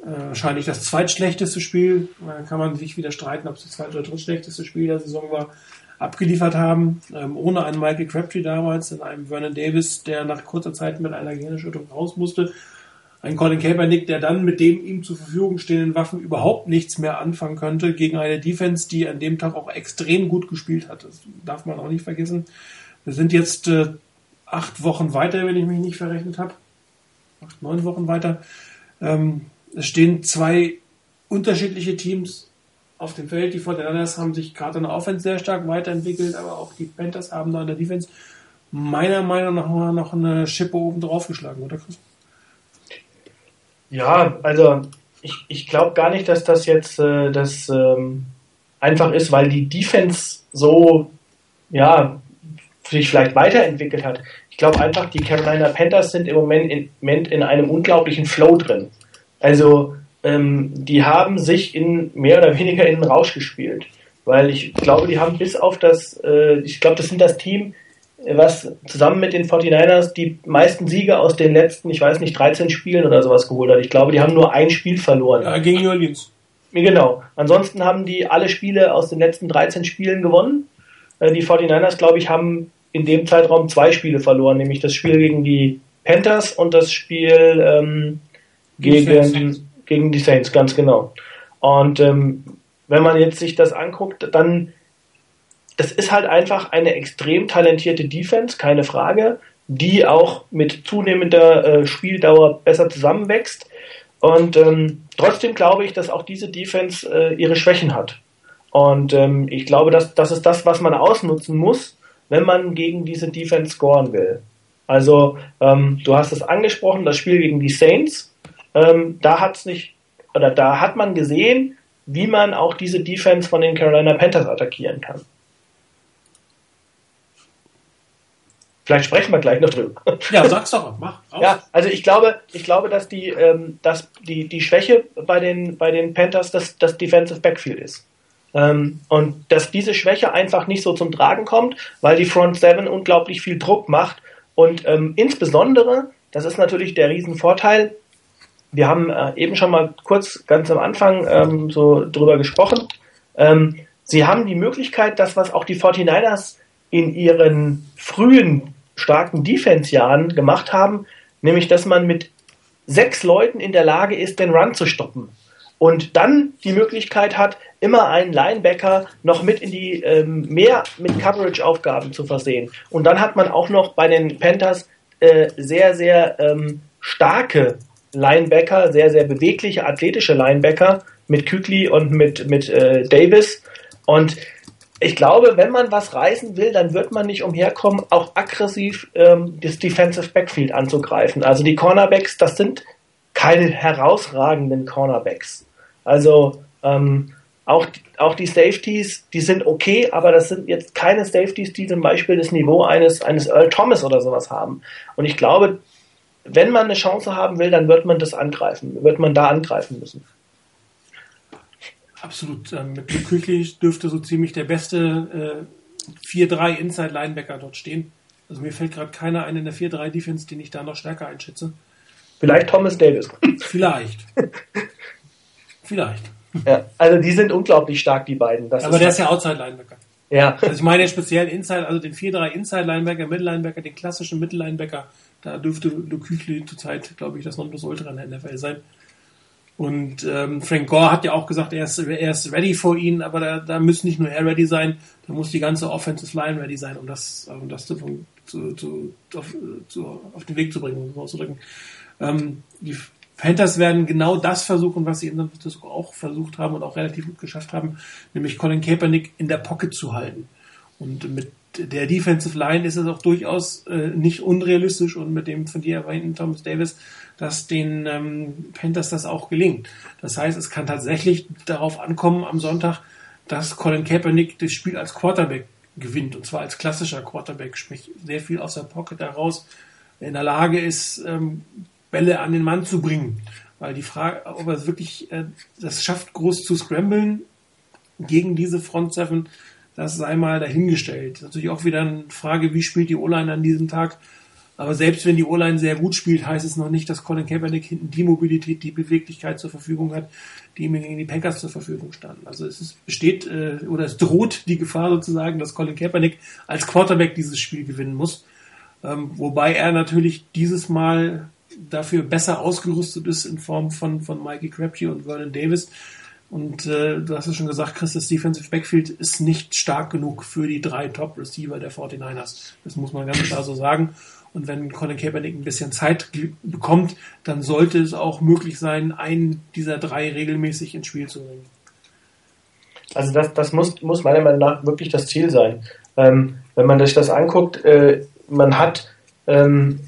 äh, wahrscheinlich das zweitschlechteste Spiel. Da kann man sich wieder streiten, ob es das zweit- oder drittschlechteste Spiel der Saison war, abgeliefert haben. Ähm, ohne einen Michael Crabtree damals, in einem Vernon Davis, der nach kurzer Zeit mit einer Gehirnerschütterung raus musste. Ein Colin Kaepernick, der dann mit dem ihm zur Verfügung stehenden Waffen überhaupt nichts mehr anfangen könnte, gegen eine Defense, die an dem Tag auch extrem gut gespielt hat. Das darf man auch nicht vergessen. Wir sind jetzt äh, acht Wochen weiter, wenn ich mich nicht verrechnet habe. Acht, neun Wochen weiter. Ähm, es stehen zwei unterschiedliche Teams auf dem Feld. Die Fortinanders haben sich gerade in der Offense sehr stark weiterentwickelt, aber auch die Panthers haben da in der Defense meiner Meinung nach noch eine Schippe oben drauf geschlagen, oder Chris? Ja, also ich, ich glaube gar nicht, dass das jetzt äh, das ähm, einfach ist, weil die Defense so ja sich vielleicht weiterentwickelt hat. Ich glaube einfach, die Carolina Panthers sind im Moment in, Moment in einem unglaublichen Flow drin. Also ähm, die haben sich in mehr oder weniger in den Rausch gespielt. Weil ich glaube, die haben bis auf das, äh, ich glaube, das sind das Team, was zusammen mit den 49ers die meisten Siege aus den letzten, ich weiß nicht, 13 Spielen oder sowas geholt hat. Ich glaube, die haben nur ein Spiel verloren. Ja, gegen New Orleans. Genau. Ansonsten haben die alle Spiele aus den letzten 13 Spielen gewonnen. Äh, die 49ers, glaube ich, haben in dem Zeitraum zwei Spiele verloren, nämlich das Spiel gegen die Panthers und das Spiel ähm, gegen, gegen die Saints, ganz genau. Und ähm, wenn man jetzt sich das anguckt, dann das ist halt einfach eine extrem talentierte Defense, keine Frage, die auch mit zunehmender äh, Spieldauer besser zusammenwächst. Und ähm, trotzdem glaube ich, dass auch diese Defense äh, ihre Schwächen hat. Und ähm, ich glaube, dass das ist das, was man ausnutzen muss, wenn man gegen diese Defense scoren will. Also ähm, du hast es angesprochen, das Spiel gegen die Saints. Ähm, da hat's nicht oder da hat man gesehen, wie man auch diese Defense von den Carolina Panthers attackieren kann. Vielleicht sprechen wir gleich noch drüber. Ja, sag's doch, mach. Raus. Ja, also ich glaube, ich glaube, dass die, ähm, dass die, die Schwäche bei den, bei den Panthers das, das Defensive Backfield ist. Ähm, und dass diese Schwäche einfach nicht so zum Tragen kommt, weil die Front Seven unglaublich viel Druck macht. Und ähm, insbesondere, das ist natürlich der Riesenvorteil, wir haben äh, eben schon mal kurz ganz am Anfang ähm, so drüber gesprochen. Ähm, sie haben die Möglichkeit, das, was auch die 49ers in ihren frühen starken Defense-Jahren gemacht haben, nämlich dass man mit sechs Leuten in der Lage ist, den Run zu stoppen. Und dann die Möglichkeit hat, immer einen Linebacker noch mit in die ähm, mehr mit Coverage-Aufgaben zu versehen. Und dann hat man auch noch bei den Panthers äh, sehr, sehr ähm, starke Linebacker, sehr, sehr bewegliche, athletische Linebacker mit Kügli und mit, mit äh, Davis. Und ich glaube, wenn man was reißen will, dann wird man nicht umherkommen, auch aggressiv ähm, das Defensive Backfield anzugreifen. Also die Cornerbacks, das sind keine herausragenden Cornerbacks. Also ähm, auch, auch die Safeties, die sind okay, aber das sind jetzt keine Safeties, die zum Beispiel das Niveau eines, eines Earl Thomas oder sowas haben. Und ich glaube, wenn man eine Chance haben will, dann wird man das angreifen, wird man da angreifen müssen. Absolut. Ähm, mit Luke Küchli dürfte so ziemlich der beste äh, 4-3 Inside Linebacker dort stehen. Also mir fällt gerade keiner ein in der 4-3 Defense, den ich da noch stärker einschätze. Vielleicht Thomas Davis. Vielleicht. Vielleicht. Ja, also die sind unglaublich stark, die beiden. Das Aber ist der ist ja Outside Linebacker. Ja. Also ich meine speziell Inside, also den 4-3 Inside Linebacker, Middle Linebacker, den klassischen Middle Linebacker, da dürfte Luke Küchli zurzeit, glaube ich, das Nonplusultra in der NFL sein. Und ähm, Frank Gore hat ja auch gesagt, er ist, er ist ready for ihn, aber da, da muss nicht nur er ready sein, da muss die ganze Offensive Line ready sein, um das, um das zu, zu, zu, auf, zu, auf den Weg zu bringen, um es auszudrücken. Ähm, die Panthers werden genau das versuchen, was sie in San Francisco auch versucht haben und auch relativ gut geschafft haben, nämlich Colin Kaepernick in der Pocket zu halten. Und mit der Defensive Line ist es auch durchaus äh, nicht unrealistisch und mit dem von dir erwähnten Thomas Davis, dass den ähm, Panthers das auch gelingt. Das heißt, es kann tatsächlich darauf ankommen am Sonntag, dass Colin Kaepernick das Spiel als Quarterback gewinnt und zwar als klassischer Quarterback, sprich sehr viel aus der Pocket heraus in der Lage ist, ähm, Bälle an den Mann zu bringen. Weil die Frage, ob er es wirklich äh, das schafft, groß zu scramblen gegen diese Front Seven, das sei mal dahingestellt. Natürlich auch wieder eine Frage, wie spielt die O-Line an diesem Tag. Aber selbst wenn die O-Line sehr gut spielt, heißt es noch nicht, dass Colin Kaepernick hinten die Mobilität, die Beweglichkeit zur Verfügung hat, die ihm gegen die Packers zur Verfügung standen. Also es ist, besteht äh, oder es droht die Gefahr sozusagen, dass Colin Kaepernick als Quarterback dieses Spiel gewinnen muss. Ähm, wobei er natürlich dieses Mal dafür besser ausgerüstet ist in Form von, von Mikey Crabtree und Vernon Davis. Und äh, du hast es schon gesagt, Chris, das Defensive Backfield ist nicht stark genug für die drei Top-Receiver der 49ers. Das muss man ganz klar so sagen. Und wenn Colin Kaepernick ein bisschen Zeit bekommt, dann sollte es auch möglich sein, einen dieser drei regelmäßig ins Spiel zu bringen. Also das, das muss, muss meiner Meinung nach wirklich das Ziel sein. Ähm, wenn man sich das anguckt, äh, man hat ähm,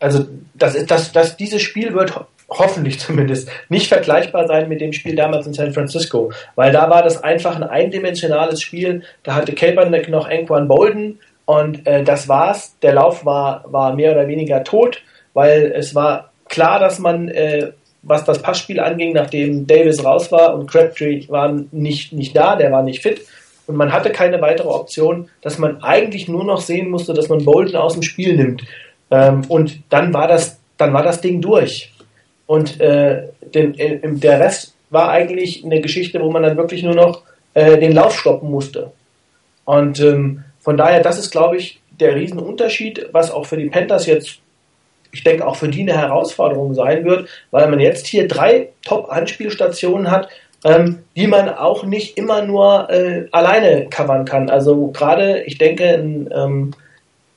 also das das, das dieses Spiel wird hoffentlich zumindest nicht vergleichbar sein mit dem Spiel damals in San Francisco, weil da war das einfach ein eindimensionales Spiel. Da hatte Kaepernick noch Anquan Bolden und äh, das war's. Der Lauf war war mehr oder weniger tot, weil es war klar, dass man äh, was das Passspiel anging, nachdem Davis raus war und Crabtree war nicht nicht da, der war nicht fit und man hatte keine weitere Option, dass man eigentlich nur noch sehen musste, dass man Bolden aus dem Spiel nimmt. Ähm, und dann war das, dann war das Ding durch. Und äh, den, äh, der Rest war eigentlich eine Geschichte, wo man dann wirklich nur noch äh, den Lauf stoppen musste. Und ähm, von daher, das ist, glaube ich, der Riesenunterschied, was auch für die Panthers jetzt, ich denke, auch für die eine Herausforderung sein wird, weil man jetzt hier drei Top-Anspielstationen hat, ähm, die man auch nicht immer nur äh, alleine covern kann. Also gerade, ich denke, in, ähm,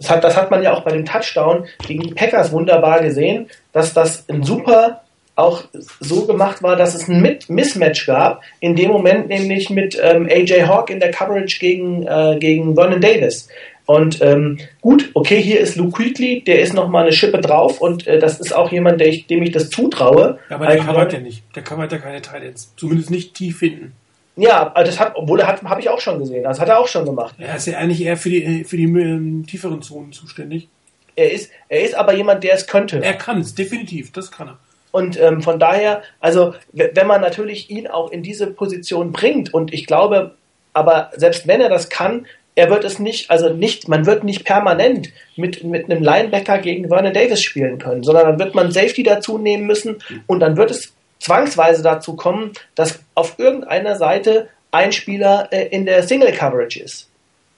das hat, das hat man ja auch bei dem Touchdown gegen die Packers wunderbar gesehen, dass das ein super auch so gemacht war, dass es ein Mismatch gab, in dem Moment nämlich mit ähm, AJ Hawk in der Coverage gegen, äh, gegen Vernon Davis. Und ähm, gut, okay, hier ist Luke Quigley, der ist nochmal eine Schippe drauf und äh, das ist auch jemand, der ich, dem ich das zutraue. Ja, aber der covert ja nicht. Der covert ja keine Titans. Zumindest nicht tief hinten. Ja, das hat, obwohl er hat, habe ich auch schon gesehen. Das hat er auch schon gemacht. Er ist ja eigentlich eher für die, für die ähm, tieferen Zonen zuständig. Er ist, er ist aber jemand, der es könnte. Er kann es, definitiv, das kann er. Und ähm, von daher, also wenn man natürlich ihn auch in diese Position bringt, und ich glaube, aber selbst wenn er das kann, er wird es nicht, also nicht, man wird nicht permanent mit, mit einem Linebacker gegen Vernon Davis spielen können, sondern dann wird man Safety dazu nehmen müssen und dann wird es zwangsweise dazu kommen, dass auf irgendeiner Seite ein Spieler äh, in der Single Coverage ist.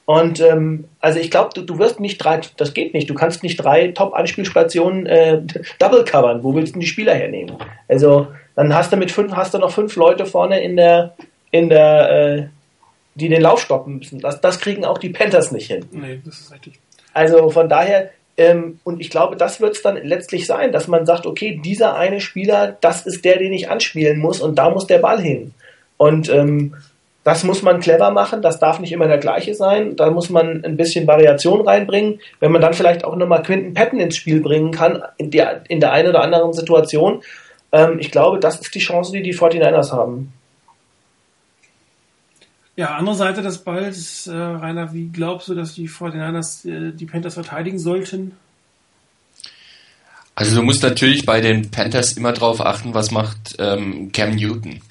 Und ähm, also ich glaube, du, du wirst nicht drei, das geht nicht, du kannst nicht drei Top-Anspielstationen äh, double covern. Wo willst du die Spieler hernehmen? Also dann hast du mit fünf, hast du noch fünf Leute vorne in der, in der, äh, die den Lauf stoppen müssen. Das, das kriegen auch die Panthers nicht hin. Nee, das ist richtig. Also von daher, ähm, und ich glaube, das wird es dann letztlich sein, dass man sagt, okay, dieser eine Spieler, das ist der, den ich anspielen muss und da muss der Ball hin. Und ähm, das muss man clever machen, das darf nicht immer der gleiche sein, da muss man ein bisschen Variation reinbringen. Wenn man dann vielleicht auch nochmal Quinton Patton ins Spiel bringen kann, in der, in der einen oder anderen Situation, ähm, ich glaube, das ist die Chance, die die 49ers haben. Ja, andere Seite des Balls, äh, Rainer, wie glaubst du, dass die 49ers äh, die Panthers verteidigen sollten? Also du musst natürlich bei den Panthers immer darauf achten, was macht ähm, Cam Newton.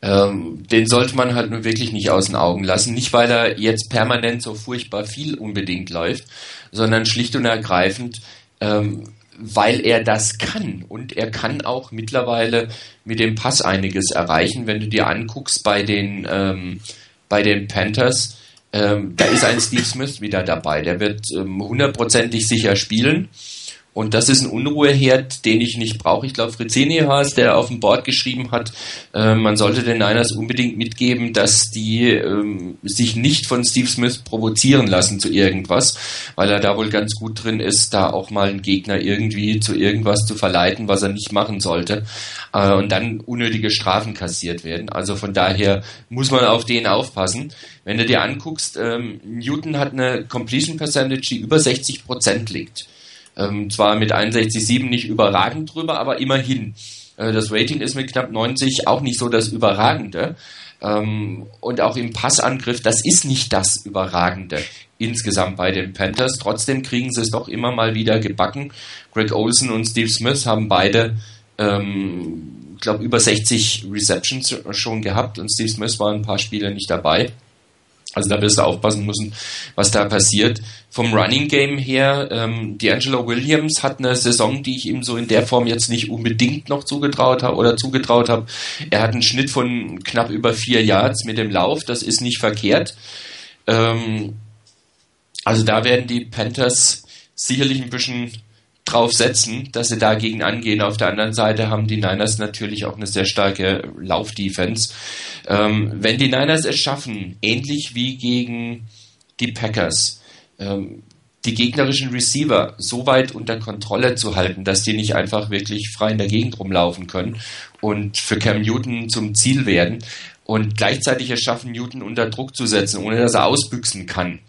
Ähm, den sollte man halt nur wirklich nicht aus den Augen lassen. Nicht, weil er jetzt permanent so furchtbar viel unbedingt läuft, sondern schlicht und ergreifend, ähm, weil er das kann. Und er kann auch mittlerweile mit dem Pass einiges erreichen. Wenn du dir anguckst bei den, ähm, bei den Panthers, ähm, da ist ein Steve Smith wieder dabei. Der wird ähm, hundertprozentig sicher spielen. Und das ist ein Unruheherd, den ich nicht brauche. Ich glaube, Frizzini Haas, der auf dem Board geschrieben hat, äh, man sollte den Niners unbedingt mitgeben, dass die ähm, sich nicht von Steve Smith provozieren lassen zu irgendwas, weil er da wohl ganz gut drin ist, da auch mal einen Gegner irgendwie zu irgendwas zu verleiten, was er nicht machen sollte. Äh, und dann unnötige Strafen kassiert werden. Also von daher muss man auf den aufpassen. Wenn du dir anguckst, ähm, Newton hat eine Completion Percentage, die über 60 Prozent liegt. Ähm, zwar mit 61,7 nicht überragend drüber, aber immerhin. Äh, das Rating ist mit knapp 90 auch nicht so das Überragende. Ähm, und auch im Passangriff, das ist nicht das Überragende insgesamt bei den Panthers. Trotzdem kriegen sie es doch immer mal wieder gebacken. Greg Olsen und Steve Smith haben beide, ähm, glaube über 60 Receptions schon gehabt und Steve Smith war ein paar Spiele nicht dabei. Also da wirst du aufpassen müssen, was da passiert. Vom Running Game her, ähm, D'Angelo Williams hat eine Saison, die ich ihm so in der Form jetzt nicht unbedingt noch zugetraut habe oder zugetraut habe. Er hat einen Schnitt von knapp über vier Yards mit dem Lauf, das ist nicht verkehrt. Ähm, also da werden die Panthers sicherlich ein bisschen drauf setzen, dass sie dagegen angehen. Auf der anderen Seite haben die Niners natürlich auch eine sehr starke Laufdefense. Ähm, wenn die Niners es schaffen, ähnlich wie gegen die Packers, ähm, die gegnerischen Receiver so weit unter Kontrolle zu halten, dass die nicht einfach wirklich frei in der Gegend rumlaufen können und für Cam Newton zum Ziel werden und gleichzeitig es schaffen, Newton unter Druck zu setzen, ohne dass er ausbüchsen kann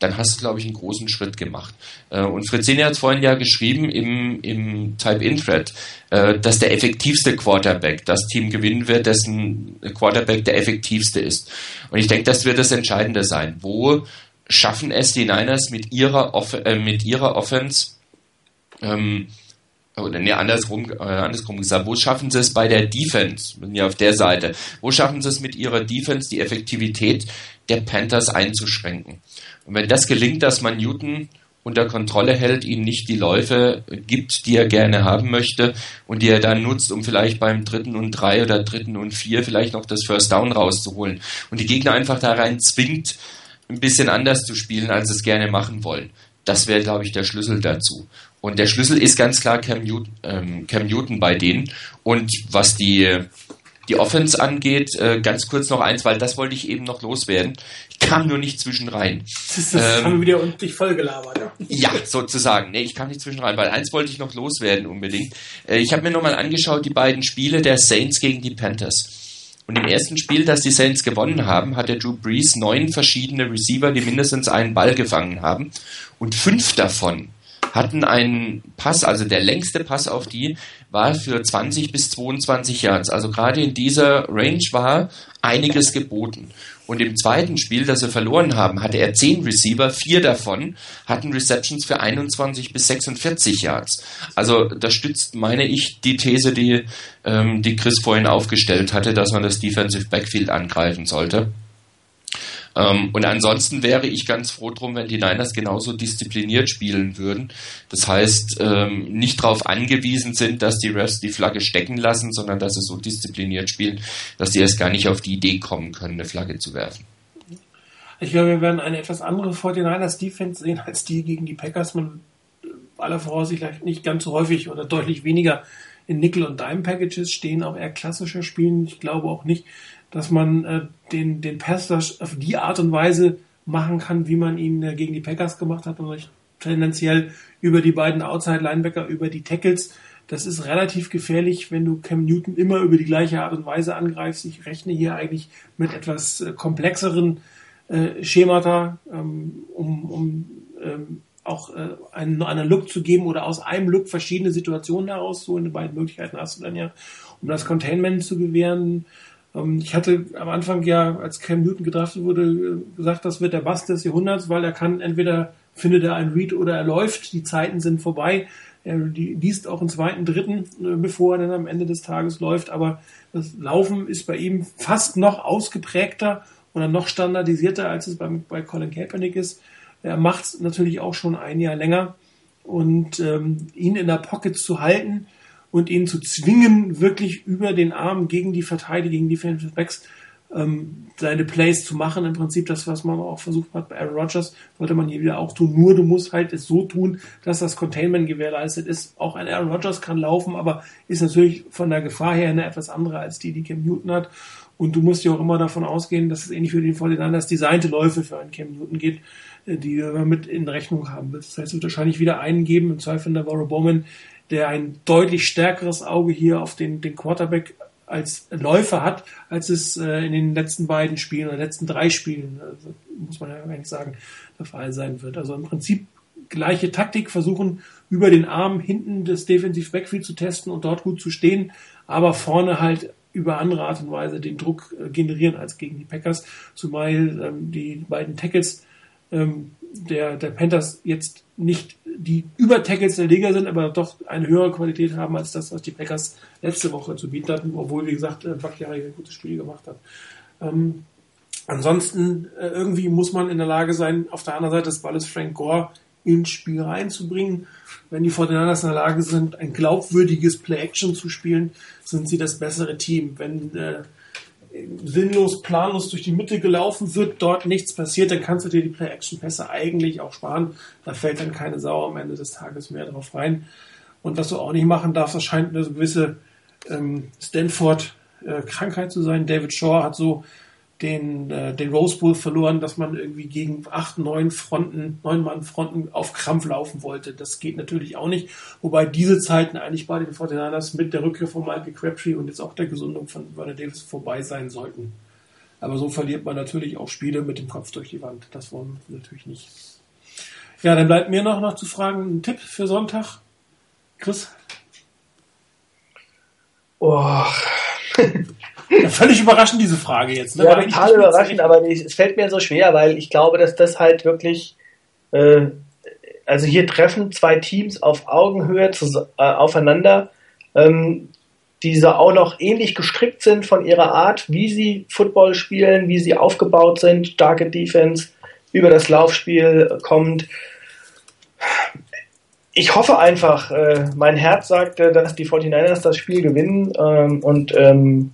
dann hast du, glaube ich, einen großen Schritt gemacht. Äh, und Fritzini hat es vorhin ja geschrieben im, im Type-In-Thread, äh, dass der effektivste Quarterback das Team gewinnen wird, dessen Quarterback der effektivste ist. Und ich denke, das wird das Entscheidende sein. Wo schaffen es die Niners mit ihrer, Off äh, mit ihrer Offense, ähm, oder nee, andersrum, äh, andersrum gesagt, wo schaffen sie es bei der Defense, ja auf der Seite, wo schaffen sie es mit ihrer Defense, die Effektivität der Panthers einzuschränken? Und wenn das gelingt, dass man Newton unter Kontrolle hält, ihm nicht die Läufe gibt, die er gerne haben möchte und die er dann nutzt, um vielleicht beim dritten und drei oder dritten und vier vielleicht noch das First Down rauszuholen und die Gegner einfach da rein zwingt, ein bisschen anders zu spielen, als sie es gerne machen wollen. Das wäre, glaube ich, der Schlüssel dazu. Und der Schlüssel ist ganz klar Cam Newton, ähm, Cam Newton bei denen. Und was die die Offense angeht, äh, ganz kurz noch eins, weil das wollte ich eben noch loswerden. Ich kam nur nicht zwischen rein. Das, ähm, haben wir wieder dich voll gelabert. Ja, sozusagen. Nee, ich kam nicht zwischen rein, weil eins wollte ich noch loswerden unbedingt. Äh, ich habe mir nochmal angeschaut, die beiden Spiele der Saints gegen die Panthers. Und im ersten Spiel, das die Saints gewonnen haben, hat der Drew Brees neun verschiedene Receiver, die mindestens einen Ball gefangen haben. Und fünf davon hatten einen Pass, also der längste Pass auf die war für 20 bis 22 Yards. Also gerade in dieser Range war einiges geboten. Und im zweiten Spiel, das sie verloren haben, hatte er 10 Receiver, vier davon hatten Receptions für 21 bis 46 Yards. Also das stützt, meine ich, die These, die, ähm, die Chris vorhin aufgestellt hatte, dass man das Defensive Backfield angreifen sollte. Ähm, und ansonsten wäre ich ganz froh drum, wenn die Niners genauso diszipliniert spielen würden. Das heißt, ähm, nicht darauf angewiesen sind, dass die Refs die Flagge stecken lassen, sondern dass sie so diszipliniert spielen, dass sie erst gar nicht auf die Idee kommen können, eine Flagge zu werfen. Ich glaube, wir werden eine etwas andere 49ers Defense sehen als die gegen die Packers. Man aller Voraussicht nicht ganz so häufig oder deutlich weniger in Nickel- und Dime-Packages stehen, auch eher klassischer spielen. Ich glaube auch nicht, dass man äh, den, den Pass auf die Art und Weise machen kann, wie man ihn äh, gegen die Packers gemacht hat, und tendenziell über die beiden Outside-Linebacker, über die Tackles. Das ist relativ gefährlich, wenn du Cam Newton immer über die gleiche Art und Weise angreifst. Ich rechne hier eigentlich mit etwas äh, komplexeren äh, Schemata, ähm, um, um ähm, auch äh, einen, einen Look zu geben oder aus einem Look verschiedene Situationen herauszuholen. Die beiden Möglichkeiten hast du dann ja, um das Containment zu gewähren. Ähm, ich hatte am Anfang ja, als Cam Newton gedraftet wurde, äh, gesagt, das wird der Bass des Jahrhunderts, weil er kann entweder findet er ein Read oder er läuft. Die Zeiten sind vorbei. Er liest auch im zweiten, dritten, äh, bevor er dann am Ende des Tages läuft. Aber das Laufen ist bei ihm fast noch ausgeprägter oder noch standardisierter, als es bei, bei Colin Kaepernick ist. Er macht es natürlich auch schon ein Jahr länger. Und ähm, ihn in der Pocket zu halten, und ihn zu zwingen, wirklich über den Arm gegen die Verteidiger, gegen die Defensive Backs ähm, seine Plays zu machen. Im Prinzip das, was man auch versucht hat bei Aaron Rodgers, sollte man hier wieder auch tun. Nur du musst halt es so tun, dass das Containment gewährleistet ist. Auch ein Aaron Rodgers kann laufen, aber ist natürlich von der Gefahr her eine etwas andere als die, die Cam Newton hat. Und du musst ja auch immer davon ausgehen, dass es ähnlich für den Vorderlanders designte Läufe für einen Cam Newton geht, äh, die du mit in Rechnung haben willst. Das heißt, es wird wahrscheinlich wieder einen geben, im Zweifel in der Warren Bowman, der ein deutlich stärkeres Auge hier auf den, den Quarterback als Läufer hat, als es äh, in den letzten beiden Spielen oder letzten drei Spielen, also muss man ja eigentlich sagen, der Fall sein wird. Also im Prinzip gleiche Taktik, versuchen über den Arm hinten das Defensive Backfield zu testen und dort gut zu stehen, aber vorne halt über andere Art und Weise den Druck äh, generieren als gegen die Packers, zumal ähm, die beiden Tackles ähm, der, der Panthers jetzt nicht die Über-Tackles der Liga sind, aber doch eine höhere Qualität haben als das, was die Packers letzte Woche zu bieten hatten, obwohl, wie gesagt, äh, Bakhtiari ein gutes Spiel gemacht hat. Ähm, ansonsten, äh, irgendwie muss man in der Lage sein, auf der anderen Seite des Balles Frank Gore ins Spiel reinzubringen. Wenn die Fortinanders in der Lage sind, ein glaubwürdiges Play-Action zu spielen, sind sie das bessere Team. Wenn äh, sinnlos, planlos durch die Mitte gelaufen wird, dort nichts passiert, dann kannst du dir die Play-Action-Pässe eigentlich auch sparen. Da fällt dann keine Sau am Ende des Tages mehr drauf rein. Und was du auch nicht machen darfst, das scheint eine gewisse ähm, Stanford-Krankheit äh, zu sein. David Shaw hat so den, äh, den Rose Bowl verloren, dass man irgendwie gegen acht, neun Fronten, neun Mann Fronten auf Krampf laufen wollte. Das geht natürlich auch nicht. Wobei diese Zeiten eigentlich bei den 49ers mit der Rückkehr von Michael Crabtree und jetzt auch der Gesundung von Vernon Davis vorbei sein sollten. Aber so verliert man natürlich auch Spiele mit dem Kopf durch die Wand. Das wollen wir natürlich nicht. Ja, dann bleibt mir noch, noch zu fragen, ein Tipp für Sonntag. Chris? Oh. Ja, völlig überraschend, diese Frage jetzt. Ne? Ja, total überraschend, aber es fällt mir so schwer, weil ich glaube, dass das halt wirklich, äh, also hier treffen zwei Teams auf Augenhöhe zu, äh, aufeinander, ähm, die so auch noch ähnlich gestrickt sind von ihrer Art, wie sie Football spielen, wie sie aufgebaut sind, starke Defense, über das Laufspiel kommt. Ich hoffe einfach, äh, mein Herz sagte, dass die 49ers das Spiel gewinnen ähm, und ähm,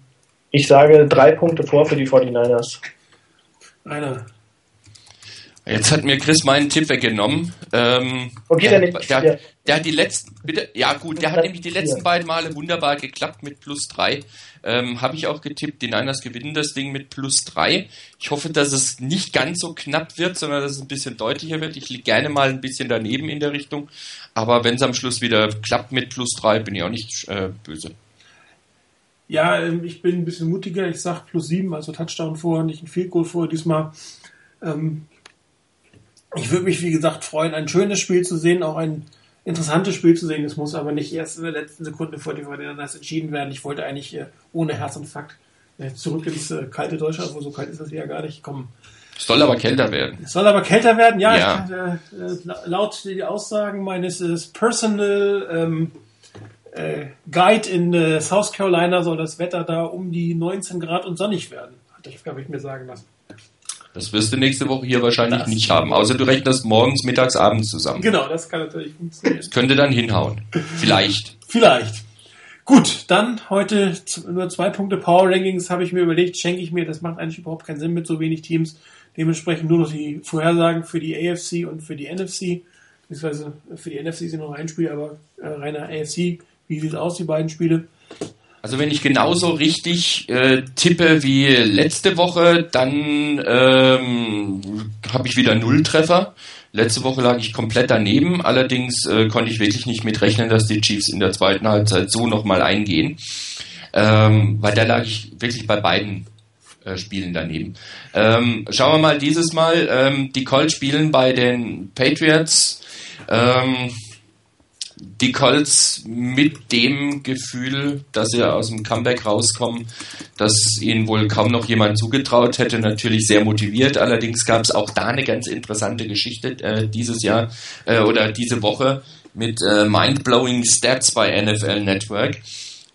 ich sage drei Punkte vor für die 49ers. Einer. Jetzt hat mir Chris meinen Tipp weggenommen. Ähm, okay, der, dann nicht. Der, der, hat die letzten, bitte, ja gut, der hat nämlich die letzten beiden Male wunderbar geklappt mit plus drei. Ähm, Habe ich auch getippt, die Niners gewinnen das Ding mit plus drei. Ich hoffe, dass es nicht ganz so knapp wird, sondern dass es ein bisschen deutlicher wird. Ich liege gerne mal ein bisschen daneben in der Richtung. Aber wenn es am Schluss wieder klappt mit plus drei, bin ich auch nicht äh, böse. Ja, ähm, ich bin ein bisschen mutiger. Ich sage plus sieben, also Touchdown vor, nicht ein Field Goal vor diesmal. Ähm, ich würde mich, wie gesagt, freuen, ein schönes Spiel zu sehen, auch ein interessantes Spiel zu sehen. Es muss aber nicht erst in der letzten Sekunde vor dem das entschieden werden. Ich wollte eigentlich äh, ohne Herzinfarkt äh, zurück ins äh, kalte Deutschland, wo so kalt ist das ja gar nicht kommen. Es soll aber kälter werden. Es soll aber kälter werden, ja. ja. Ich, äh, äh laut die Aussagen meines äh, Personal ähm, äh, Guide in äh, South Carolina soll das Wetter da um die 19 Grad und sonnig werden. Hatte ich, habe ich mir sagen lassen. Das wirst du nächste Woche hier wahrscheinlich das nicht haben, außer du rechnest morgens, mittags, abends zusammen. Genau, das kann natürlich funktionieren. Das könnte dann hinhauen. Vielleicht. Vielleicht. Gut, dann heute nur zwei Punkte Power Rankings habe ich mir überlegt, schenke ich mir, das macht eigentlich überhaupt keinen Sinn mit so wenig Teams. Dementsprechend nur noch die Vorhersagen für die AFC und für die NFC. Beziehungsweise für die NFC sind noch ein Spiel, aber äh, reiner AFC wie sieht es aus, die beiden Spiele? Also wenn ich genauso richtig äh, tippe wie letzte Woche, dann ähm, habe ich wieder Nulltreffer. Letzte Woche lag ich komplett daneben, allerdings äh, konnte ich wirklich nicht mitrechnen, dass die Chiefs in der zweiten Halbzeit so nochmal eingehen. Ähm, weil da lag ich wirklich bei beiden äh, Spielen daneben. Ähm, schauen wir mal dieses Mal. Ähm, die Colts spielen bei den Patriots. Ähm, die Colts mit dem Gefühl, dass sie aus dem Comeback rauskommen, dass ihnen wohl kaum noch jemand zugetraut hätte, natürlich sehr motiviert. Allerdings gab es auch da eine ganz interessante Geschichte äh, dieses Jahr äh, oder diese Woche mit äh, Mindblowing Stats bei NFL Network.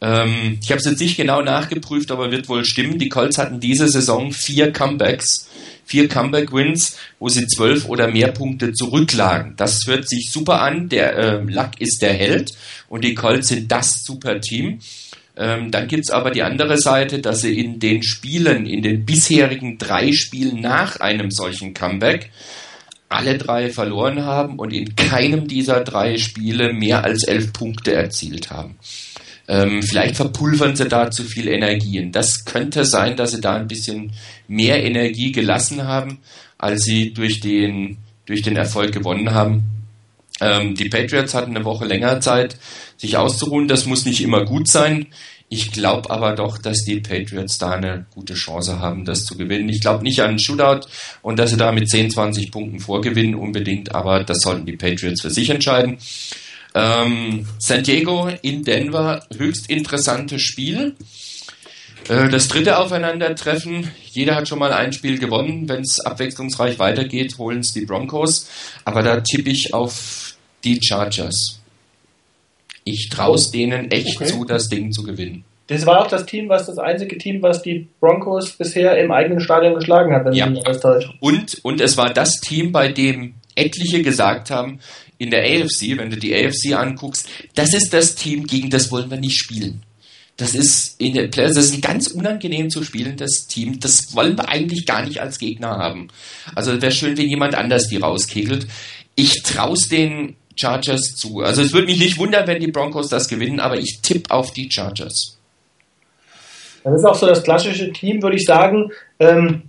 Ähm, ich habe es jetzt nicht genau nachgeprüft, aber wird wohl stimmen. Die Colts hatten diese Saison vier Comebacks vier Comeback-Wins, wo sie zwölf oder mehr Punkte zurücklagen. Das hört sich super an. Der äh, Luck ist der Held und die Colts sind das super Team. Ähm, dann gibt's aber die andere Seite, dass sie in den Spielen, in den bisherigen drei Spielen nach einem solchen Comeback, alle drei verloren haben und in keinem dieser drei Spiele mehr als elf Punkte erzielt haben. Ähm, vielleicht verpulvern sie da zu viel Energien. Das könnte sein, dass sie da ein bisschen mehr Energie gelassen haben, als sie durch den, durch den Erfolg gewonnen haben. Ähm, die Patriots hatten eine Woche länger Zeit, sich auszuruhen. Das muss nicht immer gut sein. Ich glaube aber doch, dass die Patriots da eine gute Chance haben, das zu gewinnen. Ich glaube nicht an einen Shootout und dass sie da mit 10, 20 Punkten vorgewinnen unbedingt, aber das sollten die Patriots für sich entscheiden. Ähm, San Diego in Denver, höchst interessantes Spiel. Äh, das dritte Aufeinandertreffen, jeder hat schon mal ein Spiel gewonnen. Wenn es abwechslungsreich weitergeht, holen es die Broncos. Aber da tippe ich auf die Chargers. Ich traue es denen echt okay. zu, das Ding zu gewinnen. Das war auch das Team, was das einzige Team, was die Broncos bisher im eigenen Stadion geschlagen hat. ja. Und, und es war das Team, bei dem etliche gesagt haben, in der AFC, wenn du die AFC anguckst, das ist das Team, gegen das wollen wir nicht spielen. Das ist in der das ist ein ganz unangenehm zu spielendes Team. Das wollen wir eigentlich gar nicht als Gegner haben. Also wäre schön, wenn jemand anders die rauskegelt. Ich traue den Chargers zu. Also es würde mich nicht wundern, wenn die Broncos das gewinnen, aber ich tippe auf die Chargers. Das ist auch so das klassische Team, würde ich sagen, ähm,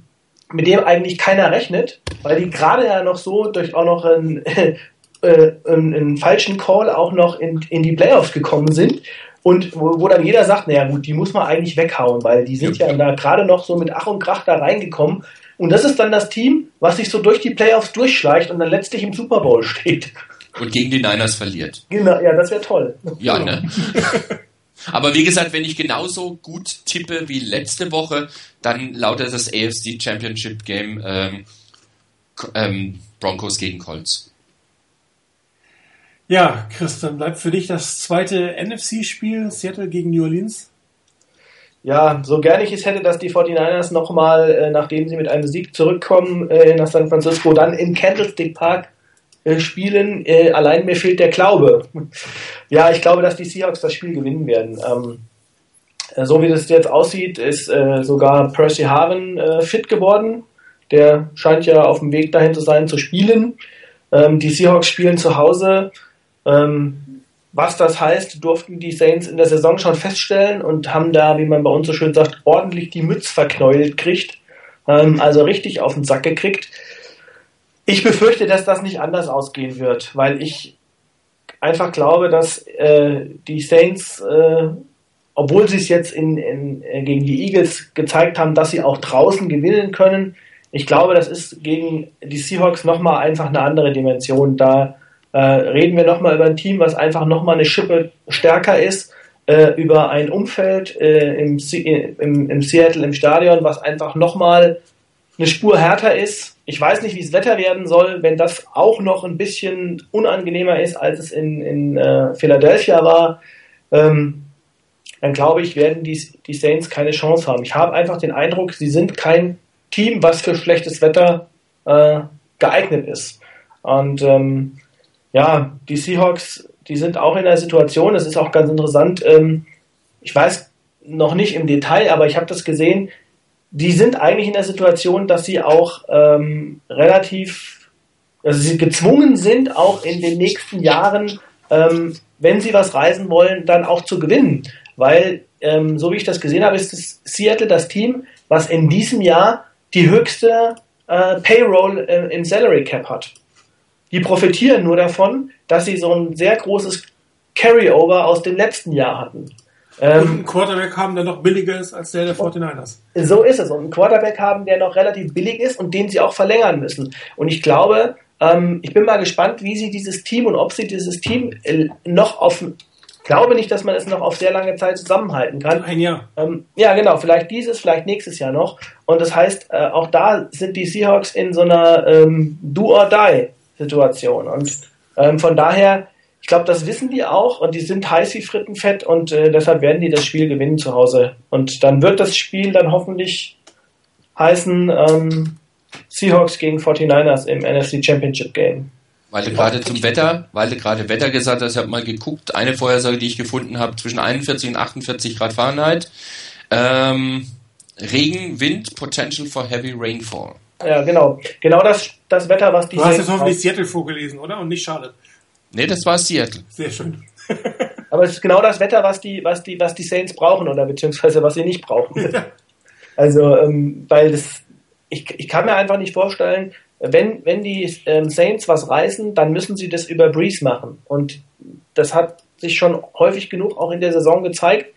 mit dem eigentlich keiner rechnet, weil die gerade ja noch so durch auch noch ein äh, einen, einen, falschen Call auch noch in, in die Playoffs gekommen sind. Und wo, wo dann jeder sagt, naja gut, die muss man eigentlich weghauen, weil die sind ja, ja da gerade noch so mit Ach und Krach da reingekommen. Und das ist dann das Team, was sich so durch die Playoffs durchschleicht und dann letztlich im Super Bowl steht. Und gegen die Niners verliert. Genau, ja, das wäre toll. Ja, ne? Aber wie gesagt, wenn ich genauso gut tippe wie letzte Woche, dann lautet das AFC Championship Game ähm, ähm, Broncos gegen Colts. Ja, Christian, bleibt für dich das zweite NFC-Spiel, Seattle gegen New Orleans? Ja, so gerne ich es hätte, dass die 49ers nochmal, äh, nachdem sie mit einem Sieg zurückkommen äh, nach San Francisco, dann im Candlestick Park äh, spielen. Äh, allein mir fehlt der Glaube. ja, ich glaube, dass die Seahawks das Spiel gewinnen werden. Ähm, äh, so wie das jetzt aussieht, ist äh, sogar Percy Harvin fit geworden. Der scheint ja auf dem Weg dahin zu sein, zu spielen. Ähm, die Seahawks spielen zu Hause ähm, was das heißt, durften die Saints in der Saison schon feststellen und haben da, wie man bei uns so schön sagt, ordentlich die Mütze verknäult kriegt. Ähm, also richtig auf den Sack gekriegt. Ich befürchte, dass das nicht anders ausgehen wird, weil ich einfach glaube, dass äh, die Saints, äh, obwohl sie es jetzt in, in, äh, gegen die Eagles gezeigt haben, dass sie auch draußen gewinnen können, ich glaube, das ist gegen die Seahawks nochmal einfach eine andere Dimension. Da äh, reden wir nochmal über ein Team, was einfach nochmal eine Schippe stärker ist, äh, über ein Umfeld äh, im, im, im, Seattle im Stadion, was einfach nochmal eine Spur härter ist. Ich weiß nicht, wie das Wetter werden soll, wenn das auch noch ein bisschen unangenehmer ist, als es in, in äh, Philadelphia war. Ähm, dann glaube ich, werden die, die Saints keine Chance haben. Ich habe einfach den Eindruck, sie sind kein Team, was für schlechtes Wetter äh, geeignet ist. Und ähm, ja, die Seahawks, die sind auch in der Situation, das ist auch ganz interessant, ähm, ich weiß noch nicht im Detail, aber ich habe das gesehen, die sind eigentlich in der Situation, dass sie auch ähm, relativ, also sie gezwungen sind, auch in den nächsten Jahren, ähm, wenn sie was reisen wollen, dann auch zu gewinnen. Weil, ähm, so wie ich das gesehen habe, ist das Seattle das Team, was in diesem Jahr die höchste äh, Payroll äh, im Salary Cap hat die profitieren nur davon, dass sie so ein sehr großes Carryover aus dem letzten Jahr hatten. Ähm, und einen Quarterback haben, der noch billiger ist als der der 49ers. So ist es. Und einen Quarterback haben, der noch relativ billig ist und den sie auch verlängern müssen. Und ich glaube, ähm, ich bin mal gespannt, wie sie dieses Team und ob sie dieses Team äh, noch auf glaube nicht, dass man es noch auf sehr lange Zeit zusammenhalten kann. Ein Jahr. Ähm, ja, genau. Vielleicht dieses, vielleicht nächstes Jahr noch. Und das heißt, äh, auch da sind die Seahawks in so einer ähm, Do-or-Die Situation. Und ähm, von daher, ich glaube, das wissen die auch und die sind heiß wie Frittenfett und äh, deshalb werden die das Spiel gewinnen zu Hause. Und dann wird das Spiel dann hoffentlich heißen ähm, Seahawks gegen 49ers im NFC Championship Game. Weil du gerade zum Wetter, weil du gerade Wetter gesagt hast, ich habe mal geguckt, eine Vorhersage, die ich gefunden habe, zwischen 41 und 48 Grad Fahrenheit. Ähm, Regen, Wind, Potential for Heavy Rainfall. Ja, genau. Genau das, das Wetter, was die Du hast jetzt hoffentlich. Seattle vorgelesen, oder? Und nicht Charlotte. Nee, das war Seattle. Sehr schön. Aber es ist genau das Wetter, was die, was die, was die Saints brauchen oder beziehungsweise was sie nicht brauchen. Also, ähm, weil das, ich, ich kann mir einfach nicht vorstellen, wenn, wenn die ähm, Saints was reißen, dann müssen sie das über Breeze machen. Und das hat sich schon häufig genug auch in der Saison gezeigt.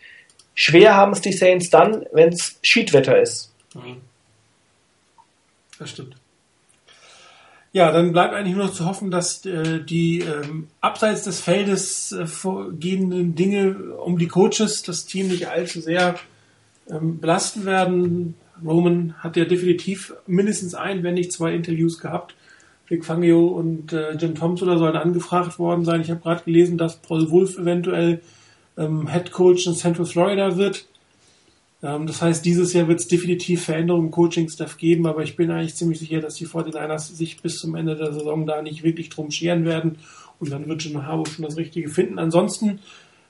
Schwer haben es die Saints dann, wenn es Schiedwetter ist. Mhm. Das stimmt. Ja, dann bleibt eigentlich nur noch zu hoffen, dass äh, die ähm, abseits des Feldes äh, vorgehenden Dinge um die Coaches das Team nicht allzu sehr ähm, belasten werden. Roman hat ja definitiv mindestens ein, wenn nicht zwei Interviews gehabt. Vic Fangio und äh, Jim Thompson sollen angefragt worden sein. Ich habe gerade gelesen, dass Paul Wolf eventuell ähm, Head Coach in Central Florida wird. Ähm, das heißt, dieses Jahr wird es definitiv Veränderungen im Coaching-Staff geben, aber ich bin eigentlich ziemlich sicher, dass die 49ers sich bis zum Ende der Saison da nicht wirklich drum scheren werden und dann wird Jim Harbaugh schon das Richtige finden. Ansonsten